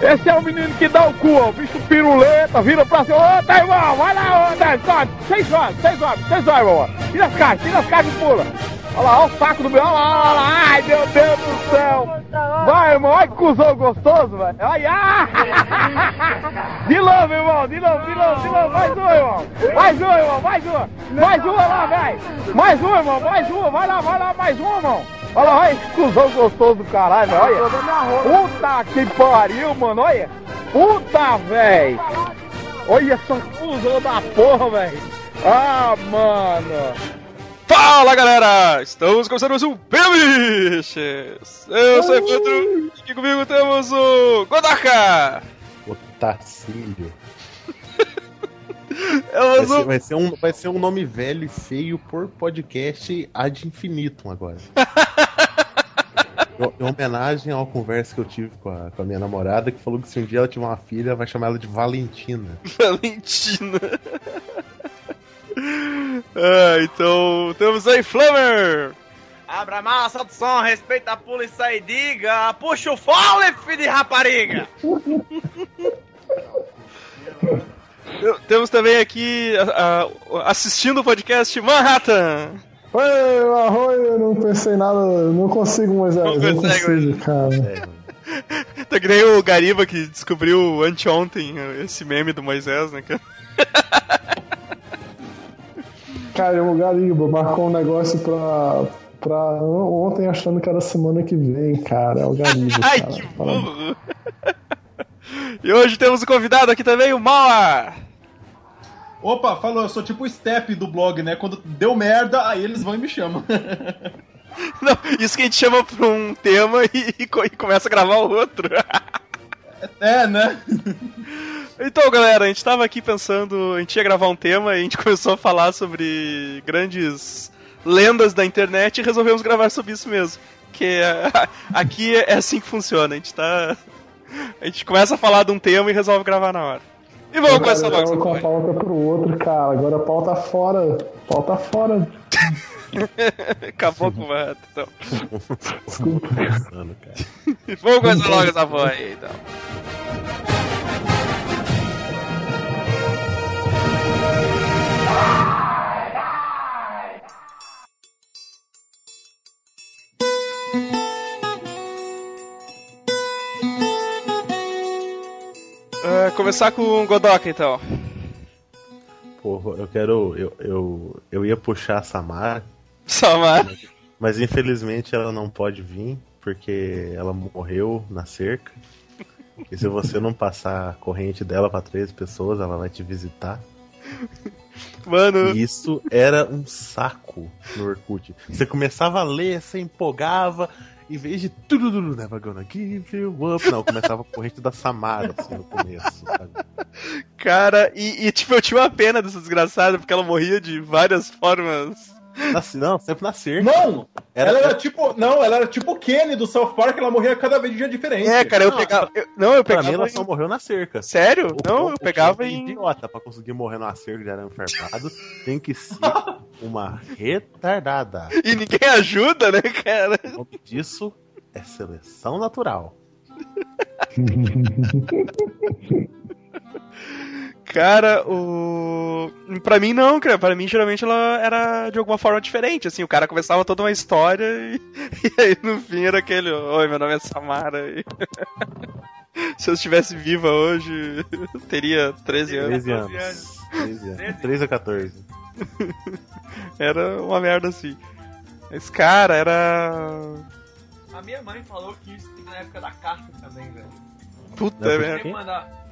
Esse é o menino que dá o cu, ó. O bicho piruleta, vira pra cima. Ô, tá, irmão, vai lá, ô, tá, sobe. Seis horas, seis horas, seis horas, irmão. Tira as caixas, tira as caixas e pula. Olha lá, olha o saco do meu. Olha lá, olha lá. Ai, meu Deus do céu. Vai, irmão. Olha que cuzão gostoso, velho. Olha. Ah. De novo, irmão. De novo, de novo, de novo. Mais um, irmão. Mais um, irmão. Mais uma. Mais uma lá, velho. Mais um, irmão. Mais uma. Vai lá, vai lá. Mais um, irmão. Olha lá, olha que cuzão gostoso do caralho, velho. Olha. Puta que pariu, mano. Olha. Puta, velho. Olha essa cuzão da porra, velho. Ah, mano. Fala galera! Estamos começando mais um Biches! Eu sou o Evandro e aqui comigo temos o Godaka! O Temos Vai ser, vai, ser um, vai ser um nome velho e feio por podcast ad infinitum agora. Em homenagem a uma conversa que eu tive com a, com a minha namorada, que falou que se um dia ela tiver uma filha, vai chamar ela de Valentina. Valentina. ah, então temos aí Flamer! Abra a mala, solta o som, respeita a polícia e diga, puxa o fole, filho de rapariga! Temos também aqui a- a- assistindo o podcast Manhattan! Oi, Arroio, eu não pensei nada, não consigo, Moisés, Não não, consegue, consigo, cara. Tá que nem o Gariba que descobriu anteontem esse meme do Moisés, né? cara? Cara, o Gariba marcou um negócio pra, pra ontem achando que era semana que vem, cara, é o Gariba, Ai, cara. que burro! E hoje temos o convidado aqui também, o Mauer! Opa, falou, eu sou tipo o step do blog, né? Quando deu merda, aí eles vão e me chamam. Não, isso que a gente chama pra um tema e, e e começa a gravar o outro. é, né? Então, galera, a gente tava aqui pensando, a gente ia gravar um tema e a gente começou a falar sobre grandes lendas da internet e resolvemos gravar sobre isso mesmo. Que é- aqui é assim que funciona, a gente tá. A gente começa a falar de um tema e resolve gravar na hora. E vamos começar logo com a pauta pro outro, cara. Agora a pauta fora. Pauta fora. Acabou com o Mato, então. Desculpa. Pensando, cara. Vamos começar logo essa porra aí, então. Ah, começar com o Godoka, então. Porra, eu quero. Eu, eu, eu ia puxar a Samara, Samar. mas infelizmente ela não pode vir, porque ela morreu na cerca. E se você não passar a corrente dela pra três pessoas, ela vai te visitar. Mano, E isso era um saco no Orkut. Você começava a ler, você empolgava, em vez de tudo, never gonna give you up. Não, começava a corrente da Samara, assim, no começo, sabe? cara, e, e, tipo, eu tinha uma pena dessa desgraçada, porque ela morria de várias formas. Assim, não, sempre na cerca. Não! Era- ela era tipo. Não, ela era tipo o Kenny do South Park, ela morria cada vez de dia diferente. É, cara, eu Não, pegava. eu- não, eu Pra pegava. mim, ela em- só morreu na cerca. Sério? O- não, o- eu pegava o em. idiota pra conseguir morrer numa cerca de arame farpado tem que ser uma retardada. E ninguém ajuda, né, cara? O nome disso é seleção natural. Cara, o. Pra mim não, cara. Pra mim, geralmente, ela era de alguma forma diferente. Assim, o cara começava toda uma história e, e aí no fim era aquele. Oi, meu nome é Samara. e- Se eu estivesse viva hoje, eu teria 13 anos. 13 anos. 13 anos. 13 a 14. Era uma merda assim. Esse cara era. A minha mãe falou que isso tem na época da carta também, velho. Puta merda. Mandar.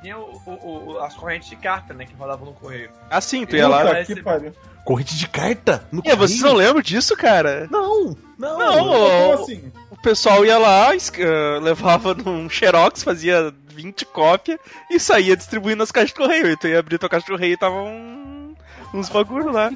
Tinha o- o- o- as correntes de carta, né, que rodavam no correio. Assim, tu ia lá. Né? que pariu. Corrente de carta? No E vocês não lembram disso, cara? Não, não. Não, o- assim? o pessoal ia lá, ah, levava num xerox, fazia 20 cópias e saía distribuindo as caixas de correio. E tu ia abrir tua caixa de correio e tava um, uns bagulho lá.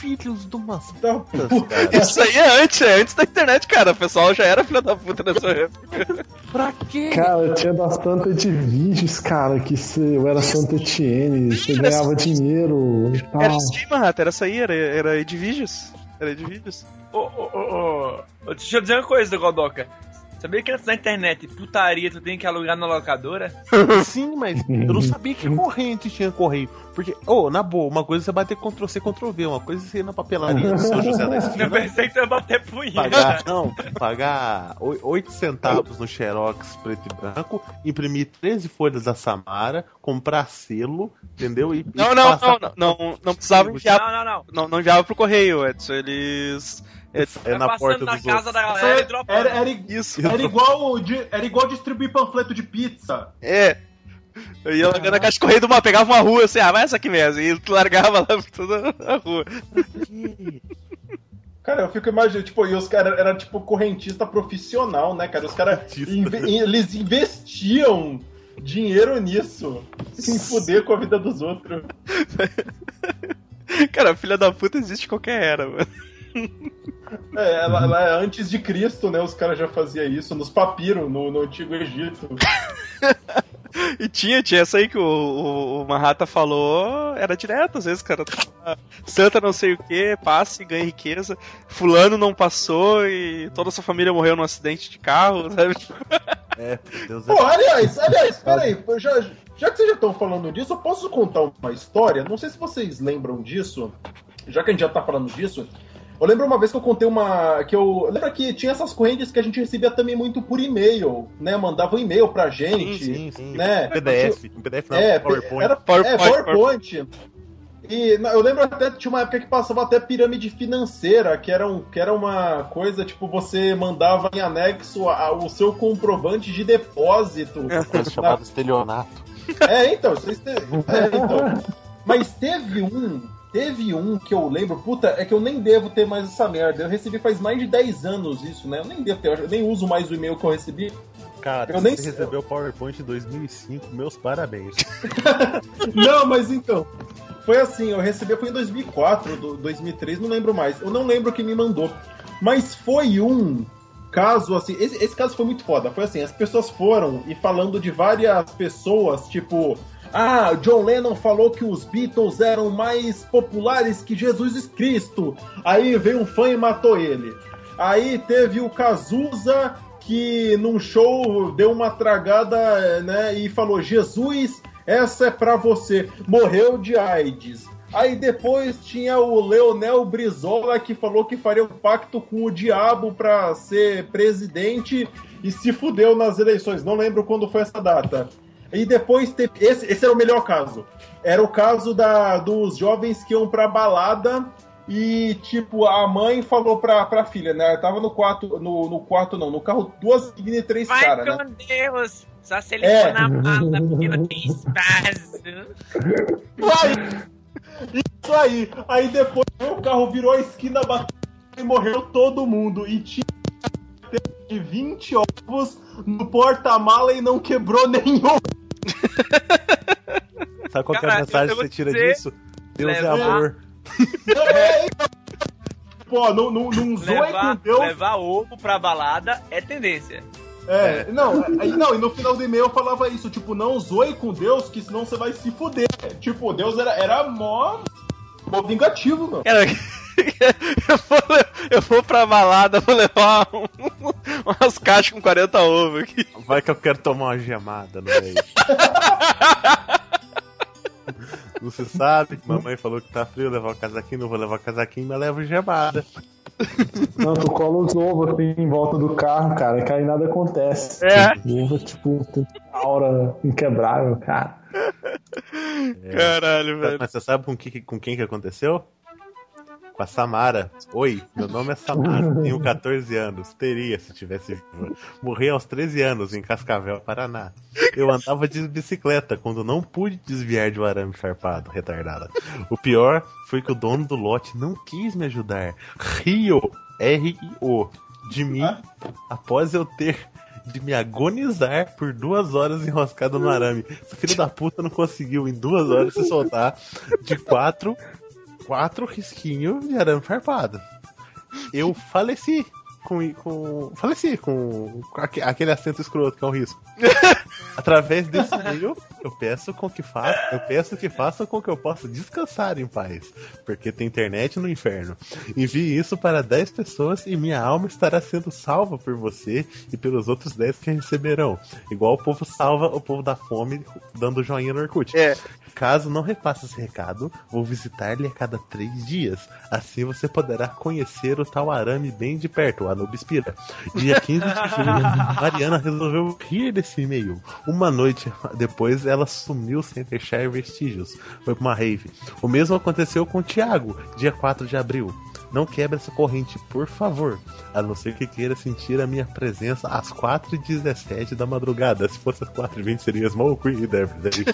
Filhos de umas Da putas, puta. cara. Isso aí é antes, é antes da internet, cara. O pessoal já era filho da puta nessa época. Pra quê? Cara, tinha das tantas de vídeos, cara, que se eu era Santa Etienne, você ganhava dinheiro e tal. Era isso aí, Manhattan, era isso aí, era, era Edviges. Era Edviges. Ô, ô, ô, ô, ô, deixa eu dizer uma coisa, Godoka. Sabia que antes da internet, putaria, tu tem que alugar na locadora? Sim, mas eu não sabia que corrente tinha correio. Porque, ô, na boa, uma coisa é você bater Ctrl C, Ctrl V, uma coisa é você ir na papelaria do São José da Eu Esquina. pensei que tu ia bater punheta. Pagar, não, pagar 8 centavos no Xerox preto e branco, imprimir 13 folhas da Samara, comprar selo, entendeu? E, Não, e não, passar não, não, não, não precisava enviar, Não, não, não. não, não enviava pro correio, Edson, eles... É Vai na passando porta na dos casa outros. da galera e dropando. era, era, Isso, era igual de, era igual distribuir panfleto de pizza. é. Eu ia largando a caixa de correio de uma, pegava uma rua assim, ah, vai essa aqui mesmo, e tu largava lá por toda a rua. Cara, eu fico imaginando, tipo, e os caras eram tipo correntista profissional, né, cara? Os caras inve- eles investiam dinheiro nisso. Se fuder com a vida dos outros. Cara, filha da puta existe qualquer era, mano. É, ela, ela é antes de Cristo, né? Os caras já faziam isso nos papiros, no, no Antigo Egito. E tinha, tinha essa aí que o, o, o Mahata falou, era direto, às vezes, cara. tava, Santa não sei o que, passa e ganha riqueza. Fulano não passou e toda a sua família morreu num acidente de carro, sabe? É, Deus é Pô, aliás, aliás, peraí, já, já que vocês já estão falando disso, eu posso contar uma história? Não sei se vocês lembram disso, já que a gente já tá falando disso. Eu lembro uma vez que eu contei uma. que eu. Lembra que tinha essas correntes que a gente recebia também muito por e-mail, né? Mandava um e-mail pra gente. Sim, sim. Né? PDF, um PDF não, É, PowerPoint. Era, PowerPoint, é, PowerPoint. E na- eu lembro até, tinha uma época que passava até pirâmide financeira, que era, um, que era uma coisa, tipo, você mandava em anexo a- o seu comprovante de depósito. Coisa chamada estelionato. É, então, vocês te... é, então. Mas teve um, teve um que eu lembro, puta, é que eu nem devo ter mais essa merda. Eu recebi faz mais de 10 anos isso, né? Eu nem devo ter, eu nem uso mais o e-mail que eu recebi. Cara, Eu nem você recebeu o PowerPoint em 2005, meus parabéns. Não, mas então. Foi assim, eu recebi, foi em 2004, do- 2003, não lembro mais. Eu não lembro quem me mandou. Mas foi um caso assim. Esse, esse caso foi muito foda. Foi assim: as pessoas foram e falando de várias pessoas, tipo. Ah, John Lennon falou que os Beatles eram mais populares que Jesus Cristo. Aí veio um fã e matou ele. Aí teve o Cazuza que num show deu uma tragada, né, e falou: "Jesus, essa é pra você". Morreu de AIDS. Aí depois tinha o Leonel Brizola que falou que faria um pacto com o diabo pra ser presidente e se fudeu nas eleições. Não lembro quando foi essa data. E depois teve. Esse, esse era o melhor caso. Era o caso da, dos jovens que iam pra balada e, tipo, a mãe falou pra, pra filha, né? Ela tava no quarto, no, no quarto não, no carro, duas meninas e três Vai caras, né? com Deus. Só se ele É. for na mala, porque não tem espaço. Vai! Isso aí! Aí depois o carro virou a esquina, bateu e morreu todo mundo. E tinha de 20 ovos no porta-mala e não quebrou nenhum. Sabe qual que é a mensagem que você tira dizer, disso? Deus é levar- amor. É, então. Pô, não, não, não zoe com Levar, Deus. levar ovo pra balada é tendência. É, não, aí não, e no final do e-mail eu falava isso, tipo, não zoe com Deus, que senão você vai se fuder. Tipo, Deus era, era mó, mó vingativo, mano. Cara, eu vou, eu vou pra balada, vou levar um- umas caixas com 40 ovos aqui. Vai que eu quero tomar uma gemada no meio. Você sabe que mamãe falou que tá frio, levar o casaquinho, não vou levar o casaquinho, mas levo gemada. Não, tu cola os ovos assim em volta do carro, cara, que aí nada acontece. É. Ovo, tipo, tem aura inquebrável, cara. Caralho, velho. Mas você sabe com, que, com quem que aconteceu? Com a Samara. Oi, meu nome é Samara, tenho 14 anos. Teria se tivesse viva. Morri aos 13 anos em Cascavel, Paraná. Eu andava de bicicleta quando não pude desviar de um arame farpado, retardada. O pior foi que o dono do lote não quis me ajudar. Rio, R-I-O, de mim, após eu ter de me agonizar por duas horas enroscado no arame. Esse filho da puta não conseguiu em duas horas se soltar de quatro, quatro risquinhos de arame farpado. Eu faleci com. com faleci com, com aque- aquele acento escroto que é um risco. Através desse e-mail, eu peço com que faça, eu peço que façam com que eu possa descansar em paz, porque tem internet no inferno. Envie isso para 10 pessoas e minha alma estará sendo salva por você e pelos outros 10 que receberão. Igual o povo salva o povo da fome dando joinha no Orkut. É. Caso não repasse esse recado, vou visitar-lhe a cada três dias. Assim você poderá conhecer o tal arame bem de perto, o Anubispira. Dia 15 de julho, Mariana resolveu rir desse e-mail. Uma noite depois, ela sumiu sem deixar vestígios. Foi pra uma rave. O mesmo aconteceu com o Thiago, dia 4 de abril. Não quebre essa corrente, por favor. A não ser que queira sentir a minha presença às 4h17 da madrugada. Se fosse às 4h20, seria Smoke Weed Every Day.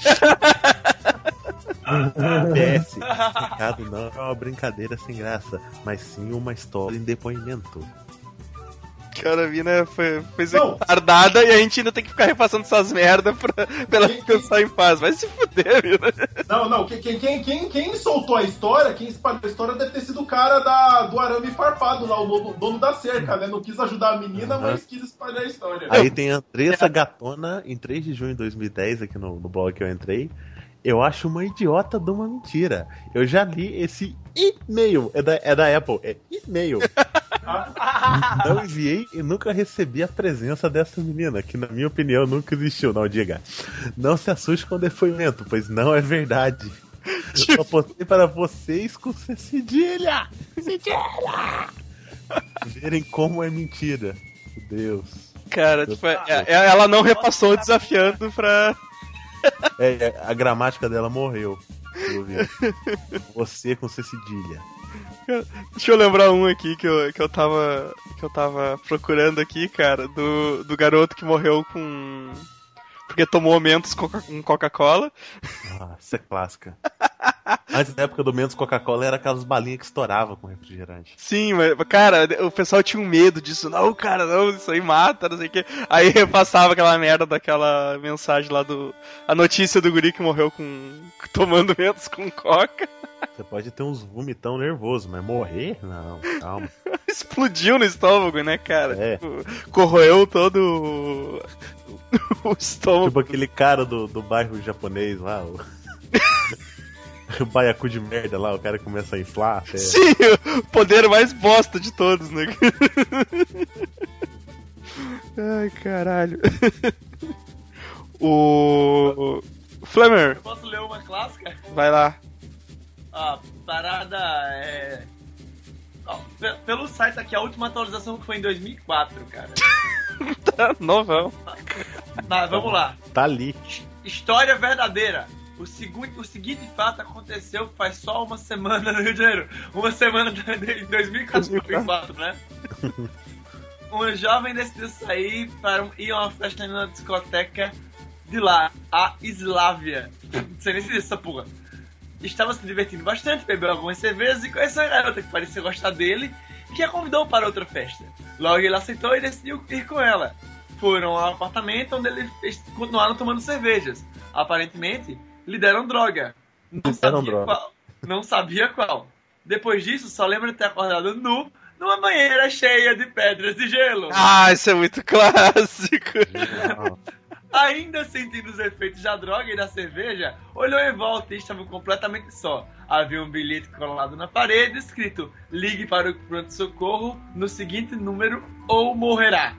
PS, recado não é uma brincadeira sem graça, mas sim uma história em depoimento. Cara, a mina foi, foi Não. retardada e a gente ainda tem que ficar repassando essas merda pra, pra ela descansar em paz. Vai se fuder, mina. Não, não, quem, quem, quem, quem, soltou a história, quem espalhou a história deve ter sido o cara da, do arame farpado lá, o dono, dono da cerca, né? Não quis ajudar a menina, Aham. mas quis espalhar a história. Aí tem a Andressa Gatona, em 3 de junho de 2010, aqui no, no blog que eu entrei. Eu acho uma idiota de uma mentira. Eu já li esse e-mail. É da, é da Apple, é e-mail. Não enviei e nunca recebi a presença dessa menina, que na minha opinião nunca existiu, não diga. Não se assuste com o depoimento, pois não é verdade. Só postei para vocês com cedilha! Cedilha! Verem como é mentira. Meu Deus. Cara, tipo, é- é- ela não repassou desafiando pra. É, é, a gramática dela morreu. Você com C cedilha. Deixa eu lembrar um aqui que eu, que eu tava. que eu tava procurando aqui, cara, do, do garoto que morreu com. Porque tomou Mentos coca- com Coca-Cola. Ah, isso é clássica. Antes da época do menos Coca-Cola era aquelas balinhas que estouravam com refrigerante. Sim, mas, cara, o pessoal tinha um medo disso. Não, cara, não, isso aí mata, não sei o quê. Aí repassava aquela merda daquela mensagem lá do. A notícia do guri que morreu com. tomando Mentos com Coca. Você pode ter uns vomitão nervoso, mas morrer? Não, calma. Explodiu no estômago, né, cara? É. Tipo, corroeu todo o- o estômago. Tipo aquele cara do, do bairro japonês lá, o. o baiacu de merda lá, o cara começa a inflar até. Sim, o poder mais bosta de todos, né? Ai, caralho. O. Flamer, Eu posso ler uma clássica? vai lá. A parada é. Pelo site aqui, a última atualização que foi em 2004, cara. Tá novão. Tá, vamos lá. Tá ali. História verdadeira. O, segu- o seguinte fato aconteceu faz só uma semana no Rio de Janeiro. Uma semana em 2004, 2004, né? Um jovem decidiu sair para ir a uma festa na discoteca de lá, a Islávia. Não sei nem se essa porra. Estava se divertindo bastante, bebeu algumas cervejas e conheceu uma garota que parecia gostar dele que a convidou para outra festa. Logo ele aceitou e decidiu ir com ela. Foram ao apartamento onde eles continuaram tomando cervejas. Aparentemente, lhe deram droga. Não Lhe sabia droga. qual. Não sabia qual. Depois disso, só lembra de ter acordado nu numa banheira cheia de pedras de gelo. Ah, isso é muito clássico. Ainda sentindo os efeitos da droga e da cerveja, olhou em volta e estava completamente só. Havia um bilhete colado na parede escrito: Ligue para o pronto-socorro no seguinte número ou morrerá.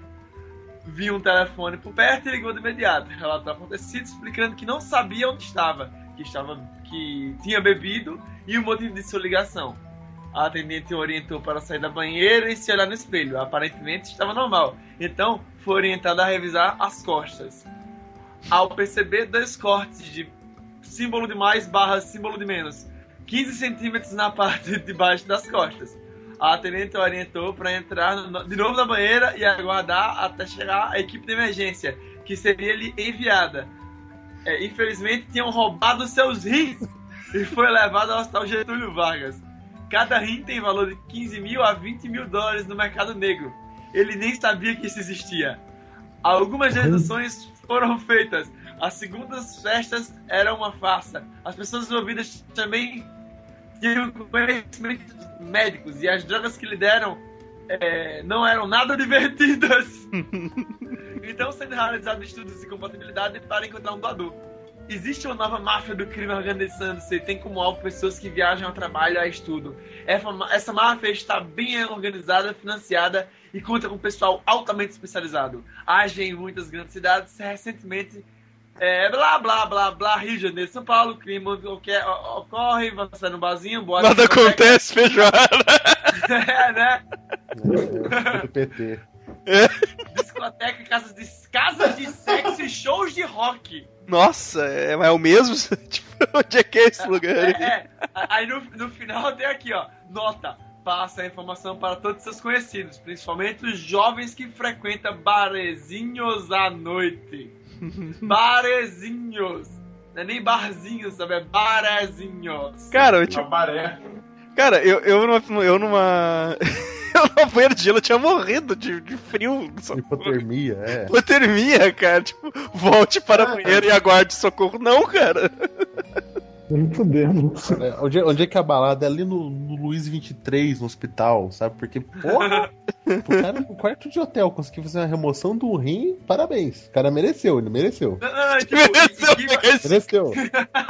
Viu um telefone por perto e ligou de imediato. Relatou acontecido, explicando que não sabia onde estava, que estava que tinha bebido e o motivo de sua ligação. A atendente o orientou para sair da banheira e se olhar no espelho. Aparentemente estava normal. Então foi orientada a revisar as costas. Ao perceber dois cortes de símbolo de mais barra símbolo de menos, 15 centímetros na parte de baixo das costas. A atendente o orientou para entrar no- de novo na banheira e aguardar até chegar a equipe de emergência, que seria lhe enviada. É, infelizmente tinham roubado seus rins e foi levado ao hospital Getúlio Vargas. Cada rim tem valor de 15 mil a 20 mil dólares no mercado negro. Ele nem sabia que isso existia. Algumas reduções foram feitas. As segundas festas eram uma farsa. As pessoas envolvidas também tinham conhecimentos médicos e as drogas que lhe deram é, não eram nada divertidas. então, sendo realizados estudos de compatibilidade para encontrar um doador. Existe uma nova máfia do crime organizando-se, tem como alvo pessoas que viajam ao trabalho e a estudo. Essa, essa máfia está bem organizada, financiada e conta com pessoal altamente especializado. Age em muitas grandes cidades, recentemente é, blá, blá, blá, blá, Rio de Janeiro, São Paulo, crime ocorre, ocorre você no barzinho, boa Nada acontece, feijoada. é, né? É, do PT. Discoteca, casas de, casas de sexo e shows de rock. Nossa, é, é o mesmo? tipo, onde é que é esse lugar? É, é. Aí no, no final tem aqui, ó, nota. Passa a informação para todos seus conhecidos, principalmente os jovens que frequentam barezinhos à noite. barezinhos. Não é nem barzinhos, sabe? É barezinhos. Cara, eu tipo, baré. cara, eu, eu numa. Eu numa. eu numa banheira de gelo eu tinha morrido de, de frio. Hipotermia, é. Hipotermia, cara. Tipo, volte para a É, banheira e aguarde socorro. Não, cara. Nem fudendo. É, Onde, é- onde é que é a balada? É ali no, no Luiz 23, no hospital, sabe? Porque, porra, o cara no quarto de hotel conseguiu fazer uma remoção do rim, parabéns. O cara mereceu, ele mereceu. Não, não, não, tipo, Mereceu Mereceu.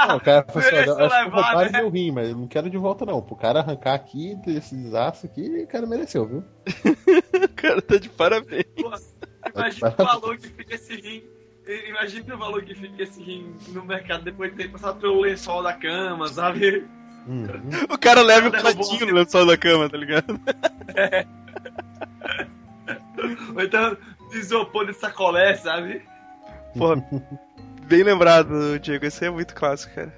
Não, o cara falou assim: olha, acho que roubaram né? meu rim, mas eu não quero de volta, não. Pro cara arrancar aqui desses aços aqui, o cara mereceu, viu? O cara tá de parabéns. Pô, Imagina o valor que fica esse rim. Imagina o valor que fica esse rim no mercado depois de ter passado pelo lençol da cama, sabe? Hum, O cara leva o um- no lençol da cama, tá ligado? Ou então de isopor de sacolé, sabe? Porra, bem lembrado, Diego. Esse é muito clássico, cara.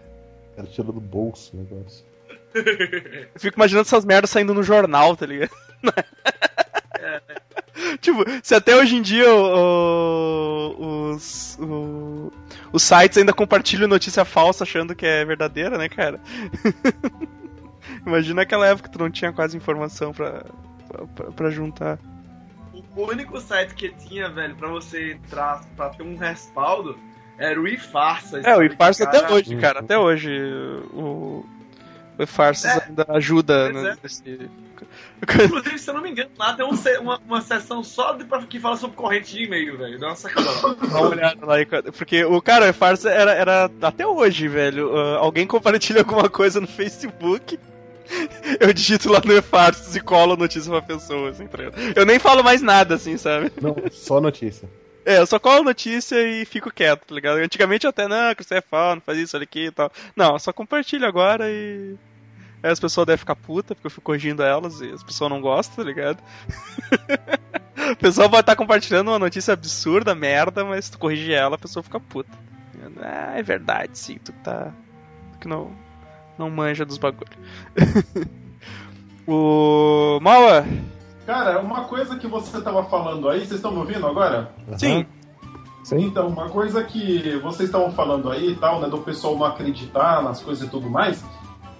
o cara tirou do bolso o negócio. Eu fico imaginando essas merdas saindo no jornal, tá ligado? Tipo, se até hoje em dia o- o- os, o- os sites ainda compartilham notícia falsa achando que é verdadeira, né, cara? Imagina aquela época que tu não tinha quase informação pra, pra, pra juntar. O único site que tinha, velho, pra você entrar, pra ter um respaldo, era o iFarsa. É, o iFarsa Cara, até hoje, cara, até hoje. O, o iFarsa É. ainda ajuda né, é. nesse. Inclusive, se eu não me engano, lá tem um uma, uma seção só de, pra, que fala sobre corrente de e-mail, velho. Dá uma sacada. Dá uma olhada lá, porque o cara, o iFarsa era, era até hoje, velho. ah, alguém compartilha alguma coisa no Facebook. Eu digito lá no e-Farsas e colo a notícia pra pessoa, assim, tá? Eu nem falo mais nada, assim, sabe? Não, só notícia. É, eu só colo notícia e fico quieto, tá ligado? Antigamente eu até, não, que você é fã, não faz isso, olha aqui e tal. Não, eu só compartilho agora e. Aí as pessoas devem ficar puta, porque eu fico corrigindo elas e as pessoas não gostam, tá ligado? o pessoal vai estar compartilhando uma notícia absurda, merda, mas se tu corrigir ela, a pessoa fica puta. Ah, é verdade, sim, tu tá. Tu que não. Não manja dos bagulho. o. Maua! Cara, uma coisa que você tava falando aí, vocês estão me ouvindo agora? Sim. Sim. Então, uma coisa que vocês estavam falando aí e tal, né, do pessoal não acreditar nas coisas e tudo mais.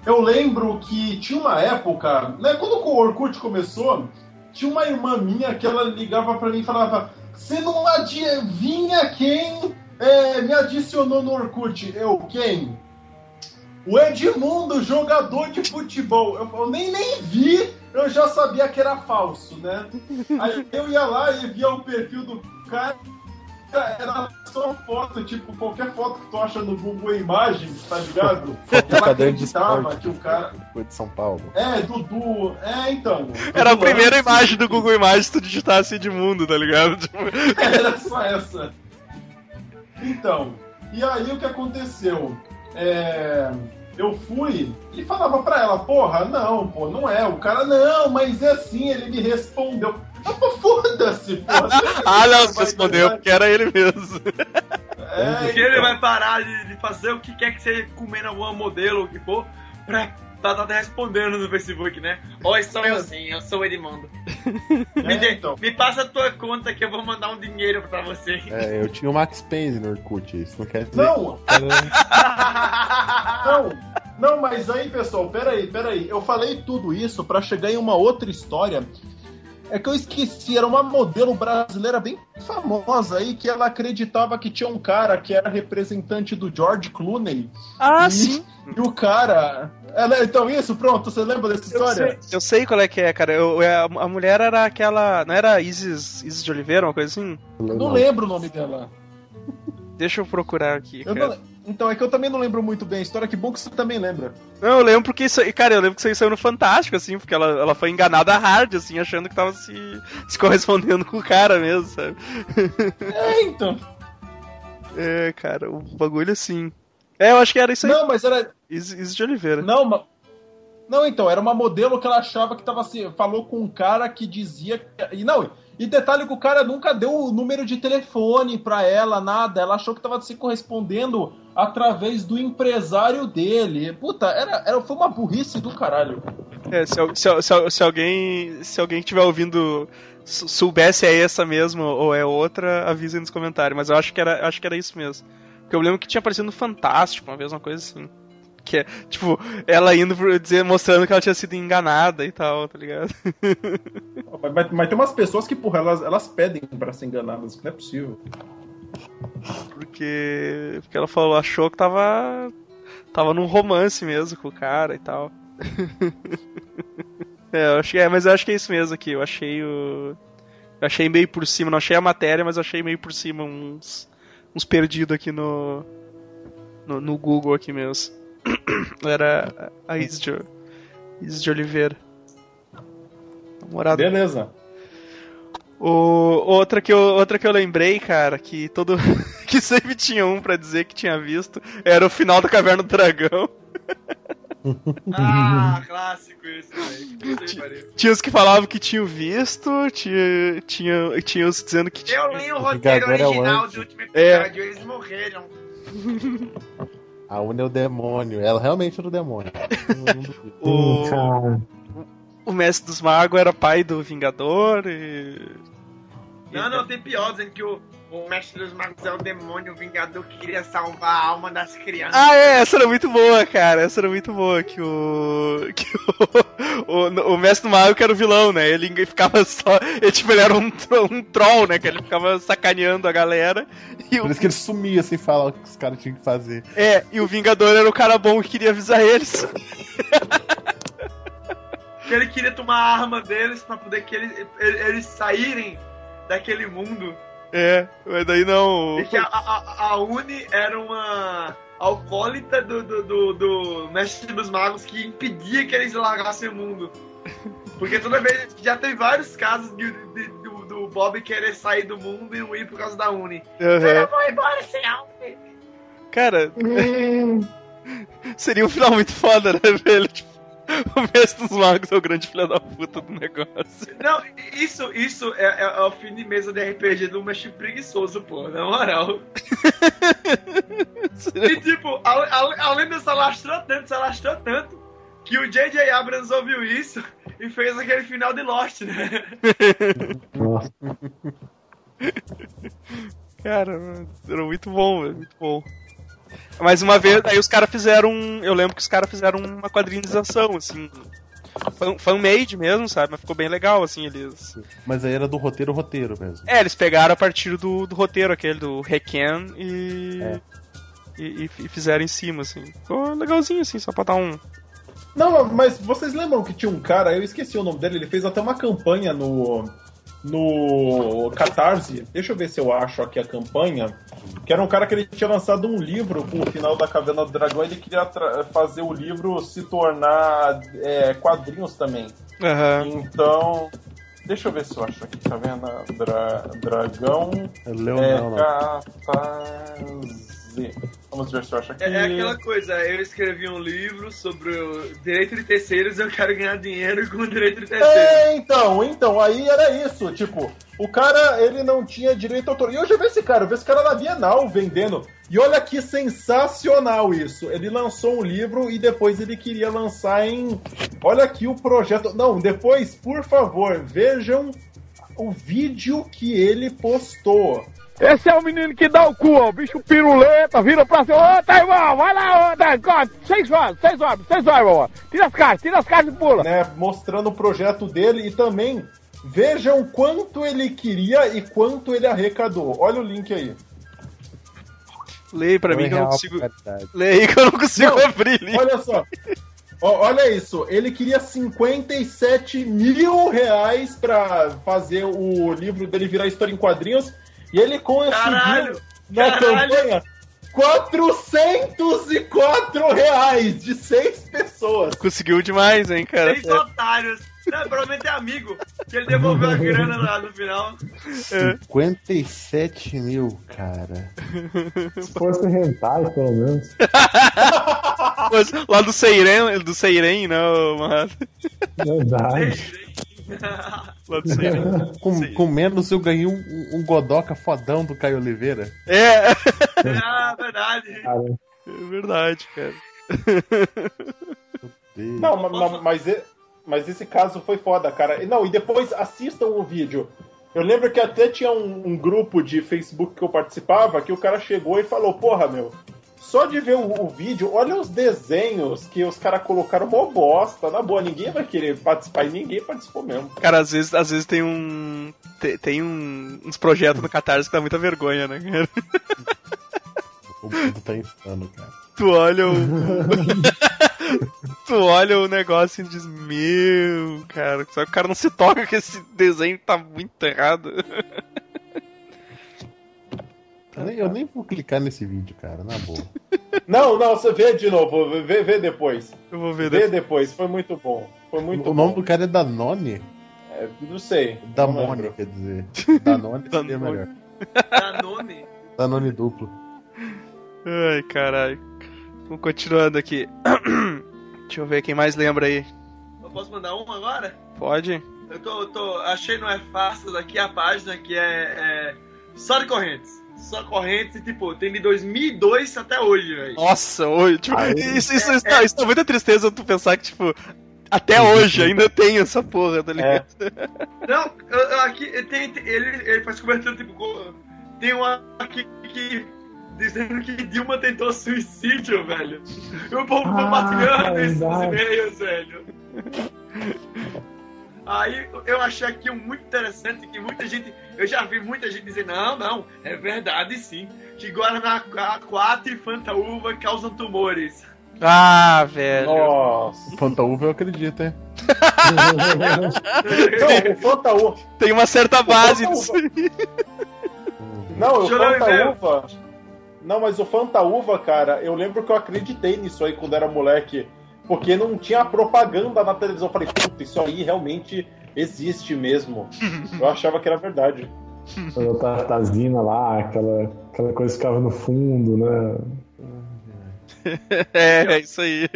Eu lembro que tinha uma época, né, quando o Orkut começou, tinha uma irmã minha que ela ligava pra mim e falava: Você não adivinha quem é, me adicionou no Orkut? Eu, quem? O Edmundo, jogador de futebol. Eu, eu nem, nem vi, eu já sabia que era falso, né? Aí eu ia lá e via o perfil do cara. Era só foto, tipo, qualquer foto que tu acha no Google Imagens, tá ligado? De acreditava esporte. que o cara. Foi de São Paulo. É, Dudu. É, então. Era a primeira Lance. imagem do Google Imagens se tu digitasse Edmundo, tá ligado? Tipo, Era só essa. Então, e aí o que aconteceu? É, eu fui e falava pra ela, porra, não, pô, não é. O cara, não, mas é assim, ele me respondeu. Ah, pô, foda-se, porra. ah, não, você respondeu porque era ele mesmo. É, Porque ele vai parar de, de fazer o que quer que seja comendo alguma modelo ou o que for, pra tá, tá respondendo no Facebook, né? Oi, sou eu sim, eu sou o Edmundo. Me, é, dê- então. me passa a tua conta que eu vou mandar um dinheiro pra você. É, eu tinha o Max Payne no Orkut. Isso não quer dizer Não, Não, não, mas aí, pessoal, peraí, peraí. Eu falei tudo isso pra chegar em uma outra história. É que eu esqueci, era uma modelo brasileira bem famosa aí, que ela acreditava que tinha um cara que era representante do George Clooney. Ah, E- sim. E o cara. Né, então isso, pronto, você lembra dessa Eu história? sei, eu sei qual é que é, cara. Eu, a, a mulher era aquela. Não era Isis, Isis de Oliveira, uma coisa assim? Não lembro o nome dela. Deixa eu procurar aqui, Eu cara. não- Então, é que eu também não lembro muito bem a história, que bom que você também lembra. Não, eu lembro porque isso aí, cara, eu lembro que isso aí saiu no Fantástico, assim, porque ela, ela foi enganada hard, assim, achando que tava se, se correspondendo com o cara mesmo, sabe? É, então. É, cara, o bagulho assim. É, eu acho que era isso aí. Não, mas era. Isis de Oliveira. Não, ma- não, então, era uma modelo que ela achava que tava assim, falou com um cara que dizia que, e não, e detalhe que o cara nunca deu o número de telefone pra ela, nada, ela achou que tava se correspondendo através do empresário dele. Puta, era, era foi uma burrice do caralho. É, se, se, se, se alguém se alguém estiver ouvindo sou- soubesse é essa mesmo ou é outra, avisa nos comentários. Mas eu acho que era, acho que era isso mesmo. Porque eu lembro que tinha aparecido no Fantástico uma vez, uma coisa assim. Que é, tipo, ela indo dizer, mostrando que ela tinha sido enganada e tal, tá ligado? Mas, mas- mas tem umas pessoas que, porra, elas, elas pedem pra ser enganadas, não é possível. Porque, porque ela falou, achou que tava. Tava num romance mesmo com o cara e tal. é, eu achei, é, mas eu acho que é isso mesmo aqui. Eu achei o. Eu achei meio por cima, não achei a matéria, mas achei meio por cima uns. uns perdidos aqui no, no. no Google aqui mesmo. Era a Isis de, de Oliveira. Namorada Beleza. o, outra, que eu, outra que eu lembrei, cara, que todo. que sempre tinha um pra dizer que tinha visto, era o final da Caverna do Dragão. Ah, clássico isso, velho. Tinha os que falavam que tinham visto, tinha, tinha, tinha os dizendo que tinha. Eu li o roteiro é o original antes. do último É. episódio, eles morreram. A Una é o demônio. Ela realmente era o demônio. O, o Mestre dos Magos era pai do Vingador e. Não, não, tem pior, dizendo que o, o mestre dos magos é o demônio, o vingador que queria salvar a alma das crianças. Ah, é, essa era muito boa, cara. Essa era muito boa. Que o. Que o, o, o Mestre do Mago que era o vilão, né? Ele ficava só. Ele, tipo, ele era um, um troll, né? Que ele ficava sacaneando a galera. E o, Por isso que ele sumia sem falar o que os caras tinham que fazer. é, e o Vingador era o cara bom que queria avisar eles. Que ele queria tomar a arma deles pra poder que eles, eles saírem daquele mundo. É, mas daí não. E que a, a, a Uni era uma alcoólita do, do, do, do mestre dos magos que impedia que eles largassem o mundo. Porque toda vez já tem vários casos de, de- do, do Bob querer sair do mundo e não ir por causa da Uni. Aham. Eu vou embora sem a Uni. Cara, hum, seria um final muito foda, né, velho? Tipo, o Mestre dos Magos é o grande filho da puta do negócio. Não, isso, isso é, é- é o fim de mesa de RPG do mestre preguiçoso, pô, na moral. E tipo, ale- ale- além de se alastrou tanto, se alastrou tanto, que o J.J. Abrams ouviu isso e fez aquele final de Lost, né? nossa. Cara, era muito bom, velho, muito bom. Mas uma vez, aí os caras fizeram. um- Eu lembro que os caras fizeram uma quadrinização, assim. Fan- Fan-made mesmo, sabe? Mas ficou bem legal, assim, eles. Mas aí era do roteiro roteiro mesmo. É, eles pegaram a partir do, do roteiro aquele do Requiem e, É. e. e- e fizeram em cima, assim. Ficou legalzinho, assim, só pra dar um. Não, mas vocês lembram que tinha um cara, eu esqueci o nome dele, ele fez até uma campanha no. No Catarse, deixa eu ver se eu acho aqui a campanha. Que era um cara que ele tinha lançado um livro com o final da Caverna do Dragão. Ele queria fazer o livro se tornar é, quadrinhos também. Aham. Então, deixa eu ver se eu acho aqui. Caverna Dra Dragão É é, Leonel, Vamos ver se eu acho aqui. É, é aquela coisa, eu escrevi um livro sobre o direito de terceiros eu quero ganhar dinheiro com o direito de terceiros. É, então, então, aí era isso, tipo, o cara, ele não tinha direito autoral. E eu já vi esse cara, eu vi esse cara na Bienal vendendo. E olha que sensacional isso. Ele lançou um livro e depois ele queria lançar em. Olha aqui o projeto. Não, depois, por favor, vejam o vídeo que ele postou. Esse é o menino que dá o cu, ó. O bicho piruleta, vira pra cima. Ô, tá, irmão, vai lá, ô, tá. Seis horas, seis horas, seis horas, irmão. Tira as caixas, tira as caixas e pula. né, mostrando o projeto dele e também vejam quanto ele queria e quanto ele arrecadou. Olha o link aí. Leia pra mim que eu não consigo. Leia aí que eu não consigo Não, abrir ali. Olha só. Ó, olha isso, ele queria 57 mil reais pra fazer o livro dele virar história em quadrinhos e ele conseguiu Caralho! na caralho. campanha 404 reais de seis pessoas. Conseguiu demais, hein, cara. Seis otários. Não, provavelmente é amigo. Que ele devolveu a grana lá no final. 57 mil, cara. Se fosse hentai, pelo menos. Mas Lá do Seiren, do Seiren, não, mano. Verdade. Lá do Seiren. Com, Sim. com menos eu ganhei um, um Godoka fodão do Caio Oliveira. É, ah, verdade. Cara, é verdade, cara. Não, ma- ma- mas, e- mas esse caso foi foda, cara. E Não, e depois assistam o vídeo. Eu lembro que até tinha um, um grupo de Facebook que eu participava que o cara chegou e falou: Porra, meu, só de ver o, o vídeo, olha os desenhos que os caras colocaram mó bosta. Na boa, ninguém vai querer participar e ninguém participou mesmo. Cara, às vezes, às vezes tem um. te- Tem um- uns projetos no Catarse que dá muita vergonha, né, cara? O mundo tá insano, cara. Tu olha o. tu olha o negócio e diz, meu, cara, só que o cara não se toca que esse desenho tá muito errado. Eu nem, eu nem vou clicar nesse vídeo, cara, na boa. Não, não, você vê de novo, vê, vê depois. Eu vou ver Vê depois. depois, foi muito bom. Foi muito o nome bom. do cara é Danone? É, não sei. Da não Mone, lembro. quer dizer. Danone seria Danone. melhor. Danone. Danone duplo. Ai, caralho. Vamos continuando aqui. Deixa eu ver quem mais lembra aí. Eu posso mandar um agora? Pode? Eu tô, eu tô. Achei no é fácil daqui a página que é, é. Só de correntes. Só correntes e, tipo, tem de 2002 até hoje, velho. Nossa, hoje, tipo, Aí- isso, isso, isso, dá- isso dá muita tristeza tu pensar que, tipo, até hoje ainda tem essa porra, tá ligado? Não, eu- eu aqui tem, tem- ele, ele faz cobertura, tipo, tem uma aqui que. Dizendo que Dilma tentou suicídio, velho. E o povo Ah, compartilhando isso nos verdade. e-mails, velho. Aí eu achei aqui um muito interessante que muita gente. Eu já vi muita gente dizer, não, não, é verdade sim. Que Guaraná 4 e Fanta Uva causam tumores. Ah, velho. Nossa. Fanta Uva eu acredito, hein? Não, o Fanta Uva. Tem uma certa base disso aí. Não, o. Fanta Uva. Não, mas o Fanta Uva, cara, eu lembro que eu acreditei nisso aí quando era moleque. Porque não tinha propaganda na televisão. Eu falei, puta, isso aí realmente existe mesmo. Eu achava que era verdade. a Tartazina lá, aquela, aquela coisa que ficava no fundo, né? É, é isso aí.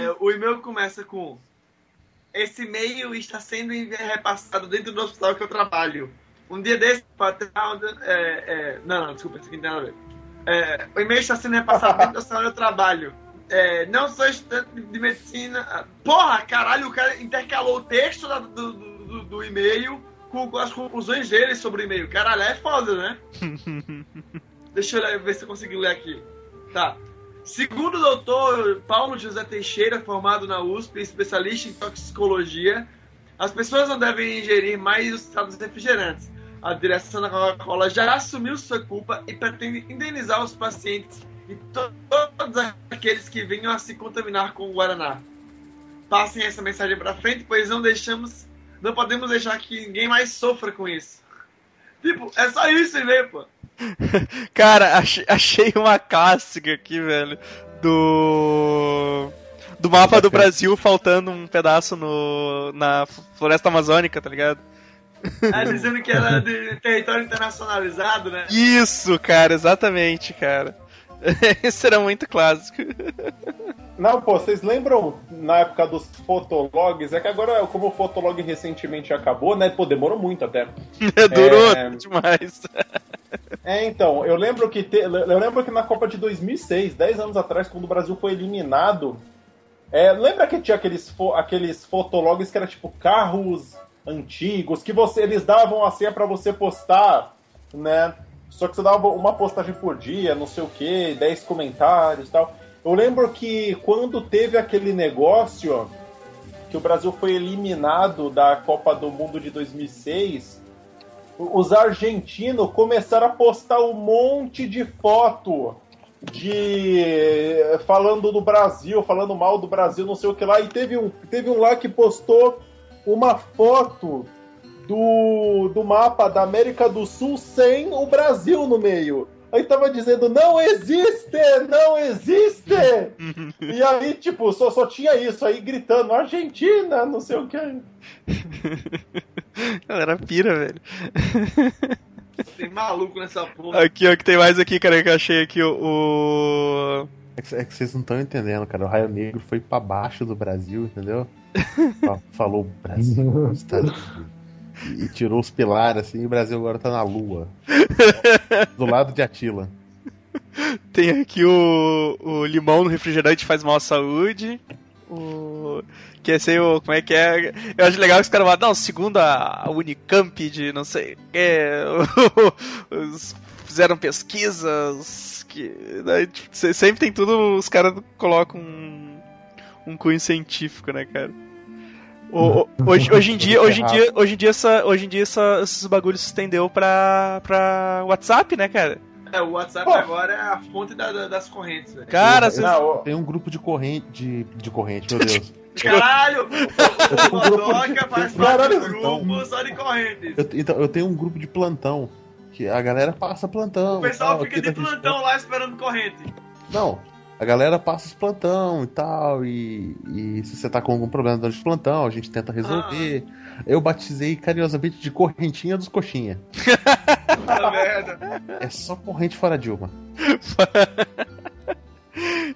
É, o e-mail começa com: Esse e-mail está sendo repassado dentro do hospital que eu trabalho. Um dia desse, o patrão. É, é, não, não, desculpa, isso aqui não tem nada a ver. É, o e-mail está sendo repassado dentro do hospital que eu trabalho. É, não sou estudante de medicina. Porra, caralho, o cara intercalou o texto da- do, do, do- e-mail com, com as conclusões dele sobre o e-mail. Caralho, é foda, né? Deixa eu ver se eu consigo ler aqui. Tá. Segundo o doutor Paulo José Teixeira, formado na USP, especialista em toxicologia, as pessoas não devem ingerir mais os estados refrigerantes. A direção da Coca-Cola já assumiu sua culpa e pretende indenizar os pacientes e to- todos aqueles que venham a se contaminar com o Guaraná. Passem essa mensagem pra frente, pois não deixamos, não podemos deixar que ninguém mais sofra com isso. Tipo, é só isso, né, pô? Cara, achei, achei uma clássica aqui, velho. Do. Do mapa do Brasil faltando um pedaço no, na floresta amazônica, tá ligado? É, dizendo que era de território internacionalizado, né? Isso, cara, exatamente, cara. Isso era muito clássico. Não, pô, vocês lembram na época dos fotologs? É que agora, como o fotolog recentemente acabou, né? Pô, demorou muito até. Durou É. demais. É, então, eu lembro que te- eu lembro que na Copa de 2006, 10 anos atrás, quando o Brasil foi eliminado, é, lembra que tinha aqueles, fo- aqueles fotologs que era tipo carros antigos, que você eles davam a senha pra você postar, né? Só que você dava uma postagem por dia, não sei o que, 10 comentários e tal. Eu lembro que quando teve aquele negócio que o Brasil foi eliminado da Copa do Mundo de 2006, os argentinos começaram a postar um monte de foto de falando do Brasil, falando mal do Brasil, não sei o que lá, e teve um, teve um lá que postou uma foto do, do mapa da América do Sul sem o Brasil no meio. Aí tava dizendo, não existe, não existe! e aí, tipo, só, só tinha isso, aí gritando, Argentina, não sei o que. Galera pira, velho. Tem maluco nessa porra. Aqui, ó, que tem mais aqui, cara, que eu achei aqui o. o- É que, é que vocês não estão entendendo, cara. O Raio Negro foi pra baixo do Brasil, entendeu? Fa- Falou Brasil, Estados Unidos. E, tirou os pilares assim, e o Brasil agora tá na lua. Do lado de Atila. Tem aqui o, o limão no refrigerante faz mal à saúde. O. Que é sei o. Como é que é? Eu acho legal que os caras falam, não, segundo a a Unicamp de não sei. É, os- fizeram pesquisas. Que, daí, tipo, se- sempre tem tudo, os caras colocam um, um cunho científico, né, cara? O- hoje, hoje em dia, hoje em dia, hoje em dia, essa, hoje em dia essa, esses bagulhos se estendeu pra, pra WhatsApp, né, cara? É, o WhatsApp Pô. agora é a fonte da- da- das correntes, velho. Cara, vocês- Não, Tem um grupo de corrente. De, de corrente, meu Deus. Caralho! O Modoca faz parte do grupo só de correntes. Eu, então, eu tenho um grupo de plantão. Que a galera passa plantão. O pessoal tal, fica de plantão lá esperando corrente. Não. A galera passa os plantão e tal, e, e se você tá com algum problema durante o plantão, a gente tenta resolver. Eu batizei carinhosamente de correntinha dos coxinha. Puta merda. É só corrente fora Dilma.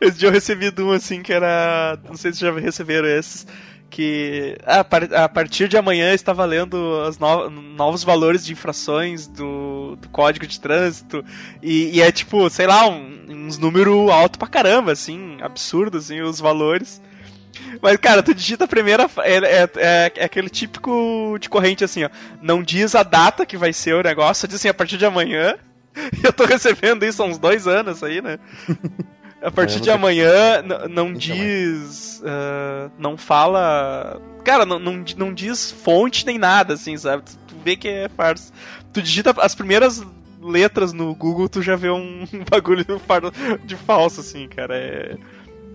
Esse dia eu recebi de um assim que era. Não sei se já receberam esses. Que ah, a, par- a partir de amanhã está valendo os no- novos valores de infrações do, do código de trânsito. E, e é tipo, sei lá, um- uns números alto pra caramba, assim, absurdo, assim, os valores. Mas, cara, tu digita a primeira. É, é, é- é aquele típico de corrente assim, ó. Não diz a data que vai ser o negócio, diz assim, a partir de amanhã. Eu tô recebendo isso há uns dois anos aí, né? A partir de amanhã, não Nunca diz. ah, não fala. Cara, não, não, não diz fonte nem nada, assim, sabe? Tu, tu vê que é farsa. Tu digita as primeiras letras no Google, tu já vê um bagulho de falso, assim, cara. É.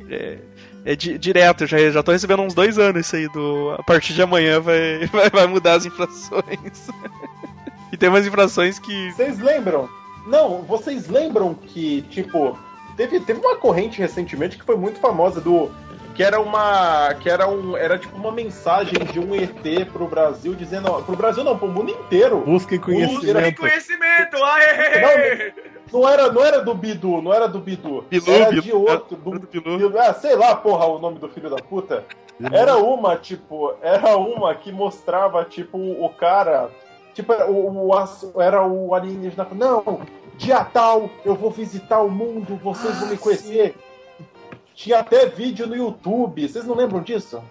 É, é di- direto, eu já, já tô recebendo uns dois anos isso aí do. A partir de amanhã vai, vai, vai mudar as infrações. e tem umas infrações que. Vocês lembram? Não, vocês lembram que, tipo, teve, teve uma corrente recentemente que foi muito famosa do. Que era uma. Que era um. Era tipo uma mensagem de um ET pro Brasil dizendo. Pro Brasil não, pro mundo inteiro. Busquem Busquem conhecimento. conhecimento! Aê! Não era, não era do Bidu, não era do Bidu. Bilu, era Bilu, de outro. era Do, do Bilu. Bilu- ah, sei lá, porra, o nome do filho da puta. Era uma, tipo, era uma que mostrava, tipo, o cara. Tipo, era o, o, era o alienígena. Não, dia tal, eu vou visitar o mundo, vocês vão me conhecer. Tinha até vídeo no YouTube, vocês não lembram disso?